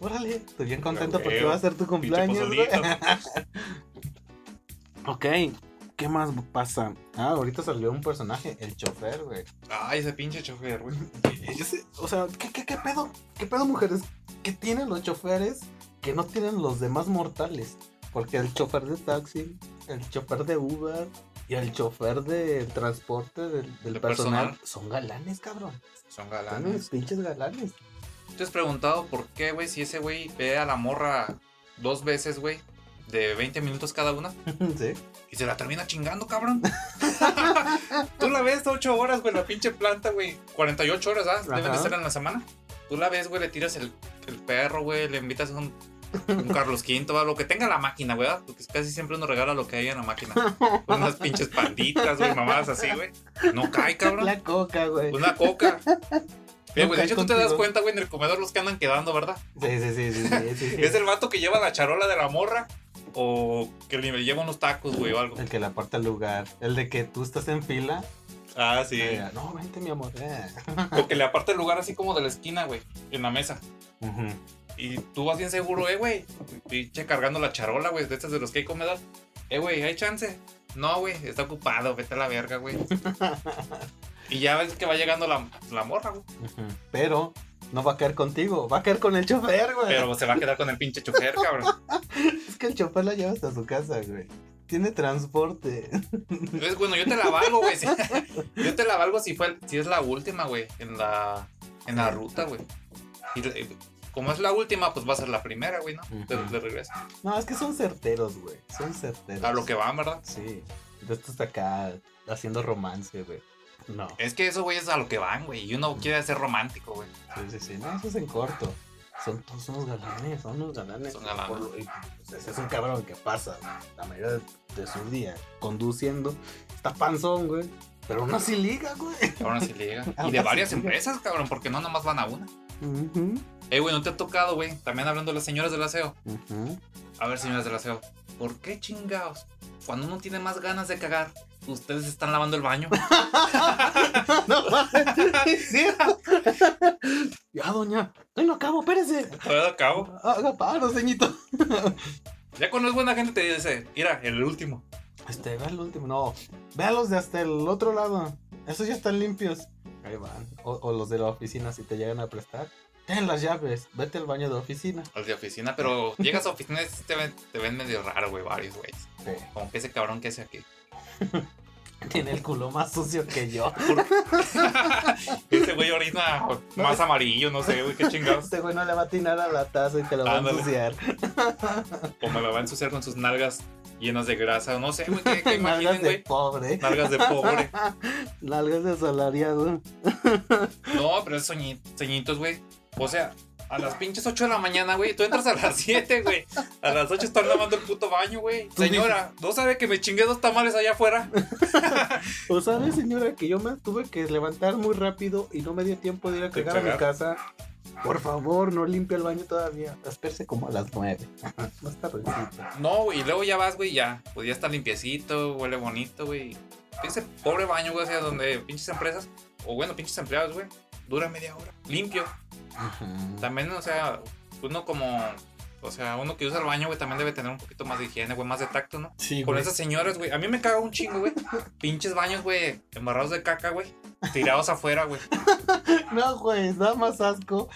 órale, estoy bien contento porque va a ser tu cumpleaños, güey. ok, ¿qué más pasa? Ah, ahorita salió un personaje, el chofer, güey. Ay, ese pinche chofer, güey. Ese- o sea, ¿qué, qué, qué pedo? ¿Qué pedo, mujeres? ¿Qué tienen los choferes que no tienen los demás mortales? Porque el chofer de taxi, el chofer de Uber y el chofer de transporte del, del De personal, personal. son galanes, cabrón. Son Son galanes. unos pinches galanes. ¿Te has preguntado por qué, güey, si ese güey ve a la morra dos veces, güey, de 20 minutos cada una, sí. y se la termina chingando, cabrón? Tú la ves 8 horas, güey, la pinche planta, güey. 48 horas, ¿ah? Deben de ser en la semana. Tú la ves, güey, le tiras el, el perro, güey, le invitas un, un Carlos V, ¿va? lo que tenga la máquina, güey, porque casi siempre uno regala lo que hay en la máquina. Unas pinches panditas, güey, mamadas así, güey. No cae, cabrón. La coca, güey. Una coca. Mira, güey, de hecho tú te das cuenta, güey, en el comedor los que andan quedando, ¿verdad? Sí, sí, sí, sí, sí, sí, sí. ¿Es el vato que lleva la charola de la morra? O que le lleva unos tacos, güey, o algo. El que le aparta el lugar. El de que tú estás en fila. Ah, sí. eh, no, vente, mi amor. eh. O que le aparta el lugar así como de la esquina, güey, en la mesa. Y tú vas bien seguro, eh, güey. Pinche cargando la charola, güey, de estas de los que hay comedor. Eh, güey, ¿hay chance? No, güey, está ocupado, vete a la verga, güey. y ya ves que va llegando la, la morra, güey. Pero no va a caer contigo, va a caer con el chofer, güey. Pero se va a quedar con el pinche chofer, cabrón. Es que el chofer la lleva hasta su casa, güey. Tiene transporte. Entonces, bueno, yo te la valgo, güey. si- Yo te la valgo si fue, si es la última, güey, en la, en la ruta, güey. Y como es la última, pues va a ser la primera, güey, ¿no? De, de regreso. No, es que son certeros, güey. Son certeros. A lo que van, ¿verdad? Sí. Esto está acá haciendo romance, güey. No. Es que eso, güey, es a lo que van, güey. Y uno quiere ser romántico, güey. Sí, sí, sí. No, eso es en corto. Son todos unos galanes, son unos galanes. Son galanes. Por y, pues, es un cabrón que pasa la mayoría de, de su día conduciendo. Está panzón, güey. Pero aún así liga, güey. Ahora sí llega. Y Ahora de varias liga. empresas, cabrón, porque no nomás van a una. Ujú, Eh, güey, ¿no te ha tocado, güey? También hablando de las señoras del aseo. A ver, señoras del aseo. ¿Por qué chingados? Cuando uno tiene más ganas de cagar, ustedes están lavando el baño. no cierto. ya, doña. Ay, no acabo, espérese. Todo a cabo. Haga paro, ceñito. Ya cuando es buena gente te dice, mira, el último. Este, ve el último. No, véalos de hasta el otro lado. Esos ya están limpios. Ahí van. O, o los de la oficina si te llegan a prestar. Ten las llaves. Vete al baño de oficina. Los de oficina, pero llegas a oficina y te ven, te ven medio raro, güey, varios, güey. Sí. Como que ese cabrón que hace aquí. Tiene el culo más sucio que yo. Ese güey orina más amarillo, no sé, güey, qué chingados. Este güey no le va a atinar a la taza y te lo va a ensuciar. O me lo va a ensuciar con sus nalgas llenas de grasa. No sé, güey, que, que Nalgas imaginen, de güey. pobre. Nalgas de pobre. Nalgas de asalariado. No, pero es soñi- soñitos, güey. O sea, a las pinches 8 de la mañana, güey. Tú entras a las 7, güey. A las 8 están lavando el puto baño, güey. Señora, ¿no sabe que me chingué dos tamales allá afuera? O sabe, señora, que yo me tuve que levantar muy rápido y no me dio tiempo de ir a cagar a mi casa. Por favor, no limpie el baño todavía. Espérese como a las nueve. No está tardecito. No, güey. Y luego ya vas, güey, ya. Pues ya está limpiecito, huele bonito, güey. Ese pobre baño, güey, hacia donde pinches empresas, o bueno, pinches empleados, güey, dura media hora. Limpio. También, o sea, uno como. O sea, uno que usa el baño, güey, también debe tener un poquito más de higiene, güey, más de tacto, ¿no? Sí, Con esas señoras, güey. A mí me caga un chingo, güey. Pinches baños, güey, embarrados de caca, güey. Tirados afuera, güey. No, güey, da más asco.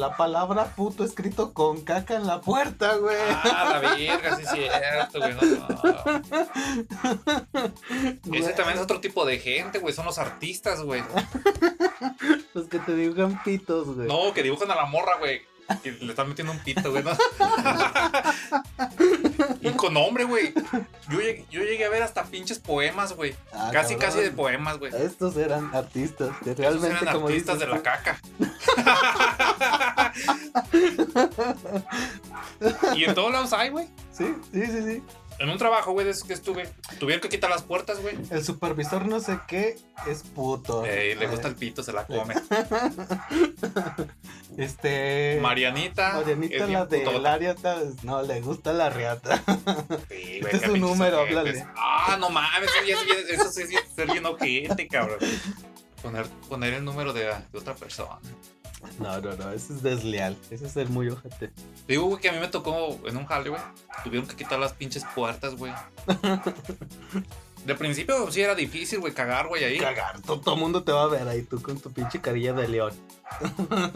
La palabra puto escrito con caca en la puerta, güey. Ah, la verga, sí es cierto, güey. No, no. Ese también es otro tipo de gente, güey. Son los artistas, güey. Los que te dibujan pitos, güey. No, que dibujan a la morra, güey. Le están metiendo un pito, güey. ¿no? y con nombre, güey. Yo llegué, yo llegué a ver hasta pinches poemas, güey. Ah, casi, cabrón. casi de poemas, güey. Estos eran artistas, que realmente eran como artistas dices de la caca. y en todos lados hay, güey. Sí, sí, sí, sí. En un trabajo, güey, de esos que estuve, tuvieron que quitar las puertas, güey. El supervisor no sé qué es puto. Eh, le gusta el pito, se la come. Este. Marianita. Marianita, la del área, no, le gusta la riata. Sí, güey, Este es su número, háblale. Ah, no mames, eso, es bien- eso sí es ser bien ojete, cabrón. Poner, poner el número de, de otra persona. No, no, no, eso es desleal. Eso es ser muy ojete. Digo, güey, que a mí me tocó en un jale, güey. Tuvieron que quitar las pinches puertas, güey. De principio sí era difícil, güey, cagar, güey, ahí. Cagar, todo, todo mundo te va a ver ahí, tú con tu pinche carilla de león.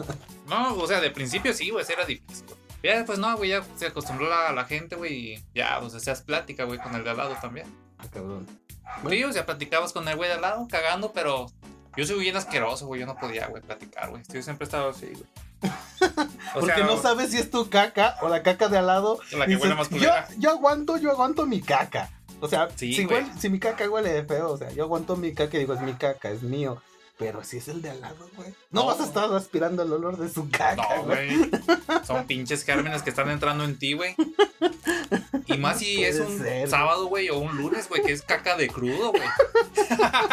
No, o sea, de principio sí, güey, sí era difícil. Ya después no, güey, ya se acostumbró la, la gente, güey, y ya, pues hacías plática, güey, con el de al lado también. Ah, cabrón. Sí, o sea, platicabas con el güey de al lado, cagando, pero yo soy bien asqueroso, güey, yo no podía, güey, platicar, güey. Yo siempre estaba así, güey. O Porque sea, no sabes si es tu caca o la caca de al lado. La que Dices, huele más yo, yo aguanto, yo aguanto mi caca. O sea, Sí, si, huele- si mi caca huele de feo, o sea, yo aguanto mi caca y digo, es mi caca, es mío. Pero si es el de al lado, güey. No, No. vas a estar aspirando el olor de su caca, No, güey. Son pinches gérmenes que están entrando en ti, güey. Y más si es un ser. sábado, güey, o un lunes, güey, que es caca de crudo, güey.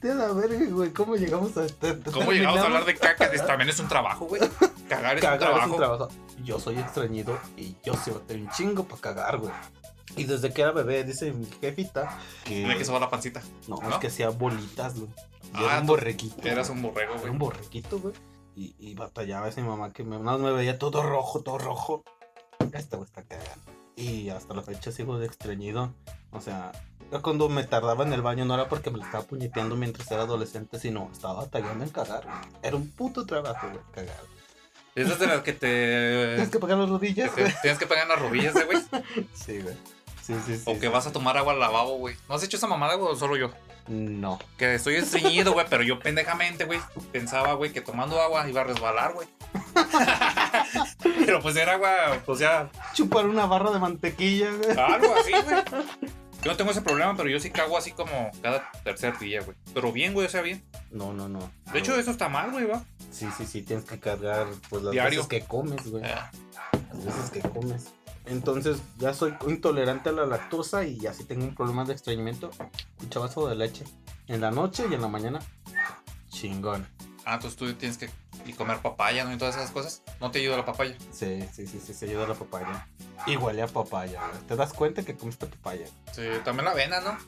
Te da verga, güey. ¿Cómo llegamos a este? ¿Cómo llegamos a hablar de caca? También es un trabajo, güey. Cagar es un trabajo. es un trabajo. Yo soy extrañido y yo bater un chingo para cagar, güey. Y desde que era bebé, dice mi jefita que. Tiene que sobar la pancita. No, ¿no? es que hacía bolitas, güey. Y Ah, era un borrequito. Eras un borrego, Era güey. un borrequito, güey. Y, y batallaba esa mi mamá que me, me veía todo rojo, todo rojo. Este güey está cagando. Y hasta la fecha sigo de extrañido. O sea, yo cuando me tardaba en el baño no era porque me lo estaba puñeteando mientras era adolescente, sino estaba batallando en cagar, güey. Era un puto trabajo, güey, cagar. Esas de las que te. Tienes que pagar las rodillas, tienes que pegar en las rodillas, güey. Sí, güey. Sí, sí, sí. O que vas a tomar agua al lavabo, güey. ¿No has hecho esa mamada, güey, o solo yo? No. Que estoy estreñido, güey, pero yo pendejamente, güey, pensaba, güey, que tomando agua iba a resbalar, güey. pero pues era agua, pues ya, Chupar una barra de mantequilla, güey. algo así, güey. Yo no tengo ese problema, pero yo sí cago así como cada tercer día, güey. Pero bien, güey, o sea, bien. No, no, no. De hecho, eso está mal, güey, va. Sí, sí, sí, tienes que cargar pues las Diario. veces que comes, güey. Eh, Las veces que comes. Entonces ya soy intolerante a la lactosa y así tengo un problema de estreñimiento. Un chavazo de leche. En la noche y en la mañana. Chingón. Ah, entonces tú tienes que y comer papaya, ¿no? Y todas esas cosas. No te ayuda la papaya. Sí, sí, sí, sí, se ayuda la papaya. Y huele a papaya, güey. ¿Te das cuenta que comiste papaya? Sí, también la avena, ¿no?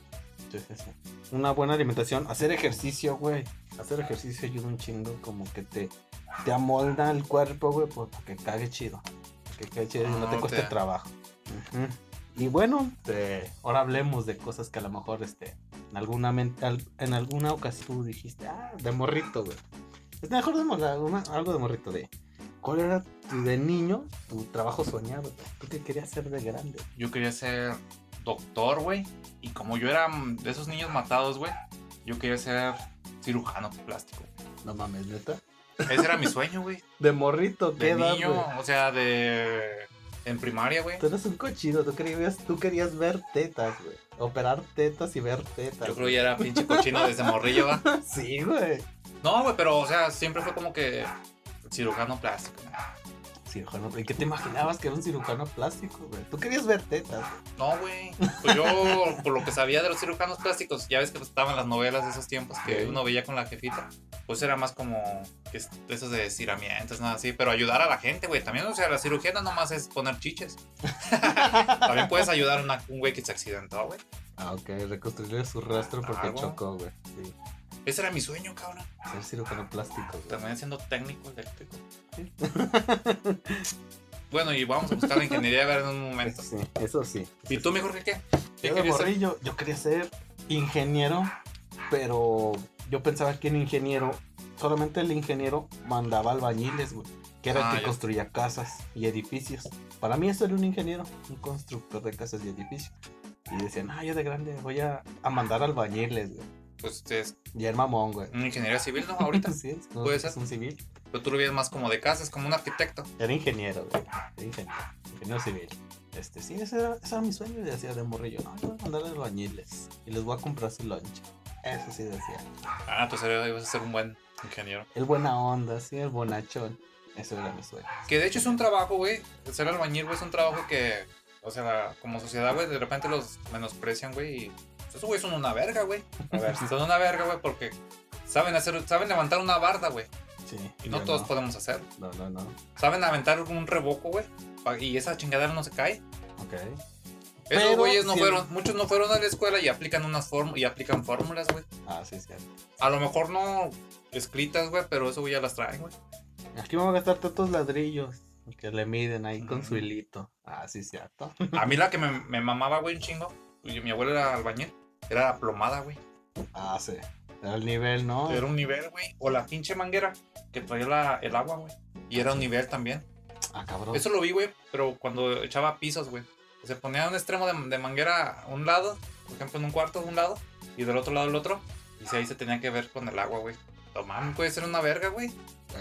Sí, sí, sí. Una buena alimentación. Hacer ejercicio, güey. Hacer ejercicio ayuda un chingo. Como que te, te amolda el cuerpo, güey, pues, para que cague chido. Que no te Ah, cueste trabajo. Y bueno, eh, ahora hablemos de cosas que a lo mejor este, en, alguna en alguna ocasión tú dijiste, ah, de morrito, güey. Es mejor de una- algo de morrito de. ¿Cuál era tu, de niño tu trabajo soñado? ¿Tú qué querías ser de grande? Yo quería ser doctor, güey. Y como yo era de esos niños matados, güey, yo quería ser cirujano plástico. No mames, neta. Ese era mi sueño, güey. De morrito, ¿qué De edad, niño, o sea, de. En primaria, güey. Tú eres un cochino, tú querías, tú querías ver tetas, güey. Operar tetas y ver tetas. Yo creo que ya era pinche cochino desde morrillo, ¿va? Sí, güey. No, güey, pero, o sea, siempre fue como que cirujano plástico. ¿No? Cirujano, ¿y qué te imaginabas que era un cirujano plástico, güey? Tú querías ver tetas. No, güey. Pues yo, por lo que sabía de los cirujanos plásticos, ya ves que pues, estaban las novelas de esos tiempos que uno veía con la jefita. Pues era más como que esos de estiramientos, nada así. Pero ayudar a la gente, güey. También, o sea, la cirugía no nomás es poner chiches. También puedes ayudar a una- un güey que se accidentó, güey. Ah, ok, reconstruirle su rastro porque Algo. chocó, güey. Sí, Ese era mi sueño, cabrón. ser cirujano plástico, güey. También siendo técnico eléctrico. Bueno, y vamos a buscar la ingeniería a ver en un momento. Sí, eso sí. ¿Y tú, mejor que qué? ¿Qué Yo querías ser? yo quería ser ingeniero, pero yo pensaba que un ingeniero, solamente el ingeniero mandaba albañiles, güey, que era Ah, el que ya. construía casas y edificios. Para mí eso era un ingeniero, un constructor de casas y edificios. Y decían, ah, yo de grande voy a, a mandar albañiles, güey. Pues es Y el mamón, güey. una ingeniería civil, ¿no? Ahorita. sí, es, Puede es ser. un civil. Pero tú lo ves más como de casas, como un arquitecto. Era ingeniero, güey. Era ingeniero. Ingeniero civil. Este, sí, ese era, ese era mi sueño. Y decía de morrillo, no, yo voy a mandar albañiles. Y les voy a comprar su lunch. Eso sí decía. Ah, pues ibas a ser un buen ingeniero. El buena onda, sí, el bonachón. Eso era mi sueño. Que de hecho es un trabajo, güey. Ser albañil, güey, es un trabajo que, o sea, como sociedad, güey, de repente los menosprecian, güey. Y esos güey son una verga, güey. A ver, son una verga, güey, porque saben hacer, saben levantar una barda, güey. Sí. Y no todos podemos hacer. No, no, no. Saben aventar un revoco, güey. Y esa chingadera no se cae. Ok. Esos Pero güeyes no sí- fueron, muchos no fueron a la escuela y aplican unas fórmulas y aplican fórmulas, güey. Ah, sí, sí. A lo mejor no escritas, güey, pero eso güey ya las traen, güey. Aquí vamos a gastar tantos ladrillos que le miden ahí con su hilito. Ah, sí, cierto. A mí la que me, me mamaba, güey, un chingo. y mi abuelo era albañil. Era la plomada, güey. Ah, sí. Era el nivel, ¿no? Era un nivel, güey. O la pinche manguera que traía la- el agua, güey. Y era un nivel también. Ah, cabrón. Eso lo vi, güey, pero cuando echaba pisos, güey. Se ponía un extremo de, de manguera a un lado, por ejemplo, en un cuarto de un lado, y del otro lado el otro. Y si ahí se tenía que ver con el agua, güey. No mames, puede ser una verga, güey.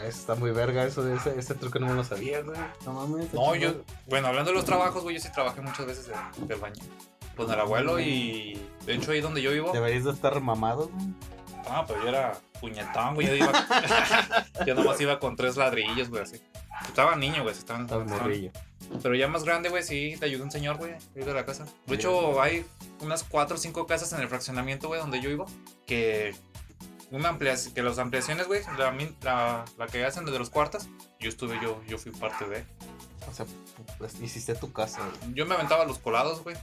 Está muy verga eso de ese, ese truco no me lo sabía, güey. No mames. No, yo, bueno, hablando de los trabajos, güey, yo sí trabajé muchas veces de, de baño. Con el abuelo y de hecho ahí donde yo vivo. Deberías de estar mamado, güey. Ah, pero yo era puñetón, güey. Yo, iba, yo nomás iba con tres ladrillos, güey, así. Estaba niño, güey. Estaban, Estás estaban- morrillo. Pero ya más grande, güey, sí, te ayudó un señor, güey, ahí de la casa. De hecho, hay unas cuatro o cinco casas en el fraccionamiento, güey, donde yo vivo, que una ampliación, que las ampliaciones, güey, la, la, la que hacen de los cuartos, yo estuve, yo, yo fui parte de. O sea, pues hiciste tu casa, güey. Yo me aventaba los colados, güey.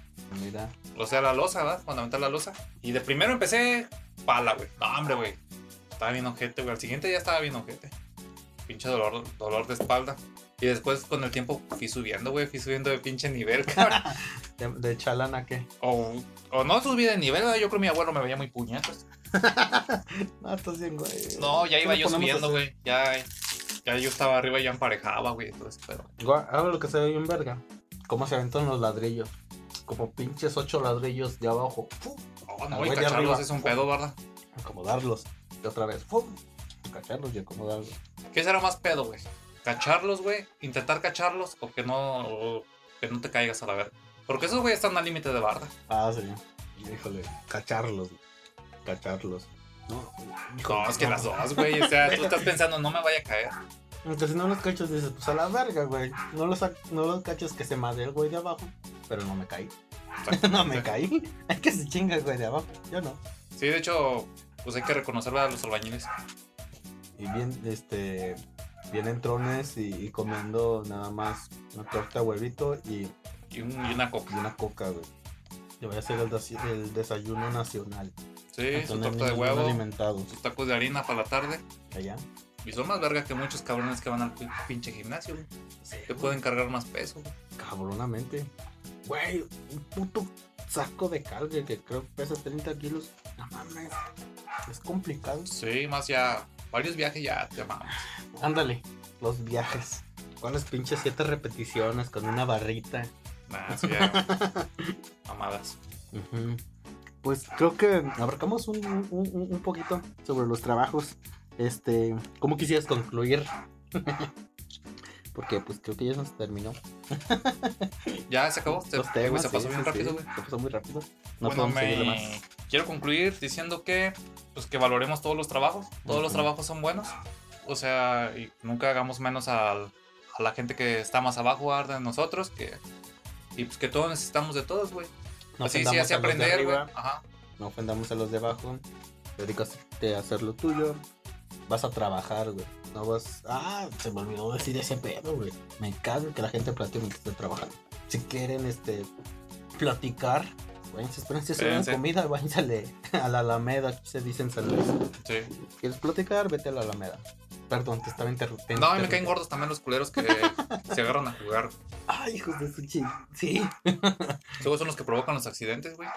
Mira. O sea, la losa, ¿verdad? Cuando aventé la losa. Y de primero empecé pala, güey. No, hombre, güey. Estaba bien ojete, güey. Al siguiente ya estaba bien ojete. Pinche dolor, dolor de espalda. Y después con el tiempo fui subiendo, güey. Fui subiendo de pinche nivel, cabrón. ¿De, de chalana qué? O, o no subí de nivel, ¿verdad? yo creo que mi abuelo me veía muy puñetas. No, estás bien, güey. No, ya ¿Qué iba yo subiendo, güey. Ya, ya yo estaba arriba y ya emparejaba, güey. Pedo. Gua- Ahora lo que se ve bien verga. Cómo se aventan los ladrillos. Como pinches ocho ladrillos de abajo. ¡Fu! Oh, no, y cacharlos arriba. es un pedo, ¿verdad? Acomodarlos. Y otra vez. ¡Fu! Cacharlos y acomodarlos. ¿Qué será más pedo, güey? ¿Cacharlos, güey? ¿Intentar cacharlos o que no, o que no te caigas a la verga? Porque esos, güey, están al límite de barda. Ah, sí. Híjole. Cacharlos. Cacharlos. No, No, es que las dos, güey. O sea, tú estás pensando, no me vaya a caer. Si no los cachas, dices, pues a la verga, güey. No los, sac- no los cachas que se madre el güey de abajo. Pero no me caí. no me caí. Es que se chinga el güey de abajo. Yo no. Sí, de hecho, pues hay que reconocer a los albañiles. Y bien, este. Bien entrones y, y comiendo nada más una torta, huevito y, Y, un- y una y coca. una coca, güey. Yo voy a hacer el desayuno nacional. Sí, su torta de huevo, sus tacos de harina para la tarde. Allá. Y son más vergas que muchos cabrones que van al pi- pinche gimnasio, güey. Que pueden cargar más peso, güey. Cabronamente. Güey, un puto saco de carga que creo que pesa 30 kilos. No mames. Es complicado. Sí, más ya. Varios viajes ya te amamos. Ándale, los viajes. ¿Cuáles pinches siete repeticiones con una barrita? Nah, sí, ya. Mamadas. Ujú. Pues creo que abarcamos un, un- poquito sobre los trabajos. Este, ¿cómo quisieras concluir? Porque pues creo que ya se nos terminó. Ya se acabó. Se, los temas. se sí, pasó bien sí, rápido, sí, güey. Se pasó muy rápido. No bueno, podemos me más. quiero concluir diciendo que pues que valoremos todos los trabajos. Todos los trabajos son buenos. O sea, y nunca hagamos menos al- a la gente que está más abajo de nosotros. Que, y pues que todos necesitamos de todos, güey. No Así sí hace a los de aprender, güey. arriba, Ajá. No ofendamos a los de abajo. Dedícate a hacer lo tuyo. Vas a trabajar, güey. No vas. Ah, se me olvidó decir ese pedo, güey. Me cago en que la gente platique mientras esté trabajando. Si quieren, este. Platicar. Váyanse, espérense, se Espérense. comida, váyanse a la Alameda, aquí se dice en San Luis. Sí. ¿Quieres platicar? Vete a la Alameda. Perdón, te estaba interrumpiendo. No, me caen gordos también los culeros que se agarran a jugar. Ay, hijos de su ching. Sí. Luego son los que provocan los accidentes, güey.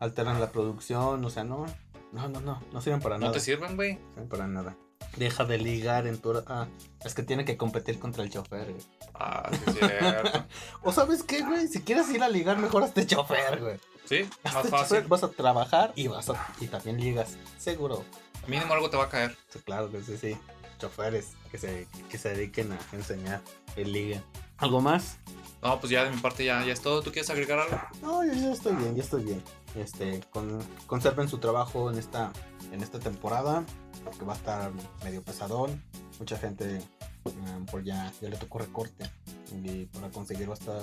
Alteran la producción, o sea, no. No, no, no. No sirven para No nada. te sirven, güey. No sirven para nada. Deja de ligar en tu. Ah, es que tiene que competir contra el chofer, güey. Ah, sí, es cierto. O sabes qué, güey, si quieres ir a ligar, mejor hazte chofer, güey. Sí, más fácil. chofer, vas a trabajar y vas a. Y también ligas. Seguro. Mínimo algo te va a caer. Sí, claro que sí, sí. Choferes que se, que se dediquen a enseñar el liga. ¿Algo más? No, pues ya de mi parte ya, ya es todo. ¿Tú quieres agregar algo? No, yo ya estoy bien, ya estoy bien. Este, con, conserven su trabajo en esta, en esta temporada, porque va a estar medio pesadón. Mucha gente eh, por ya, ya le tocó recorte y para conseguir va a estar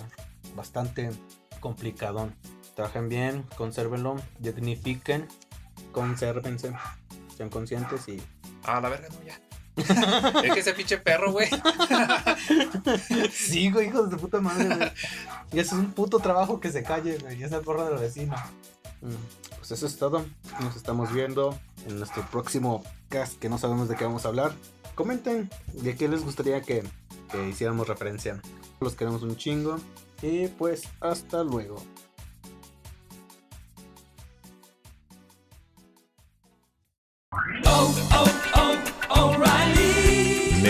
bastante complicadón. Trabajen bien, consérvenlo, dignifiquen, consérvense, sean conscientes y Ah, la verga, no, ya. es que ese pinche perro, güey. sí, güey, hijo de puta madre, güey. Y eso es un puto trabajo que se calle, güey. Y es el perro de la vecina. Pues eso es todo. Nos estamos viendo en nuestro próximo cast que no sabemos de qué vamos a hablar. Comenten de qué les gustaría que, que hiciéramos referencia. Los queremos un chingo. Y pues hasta luego.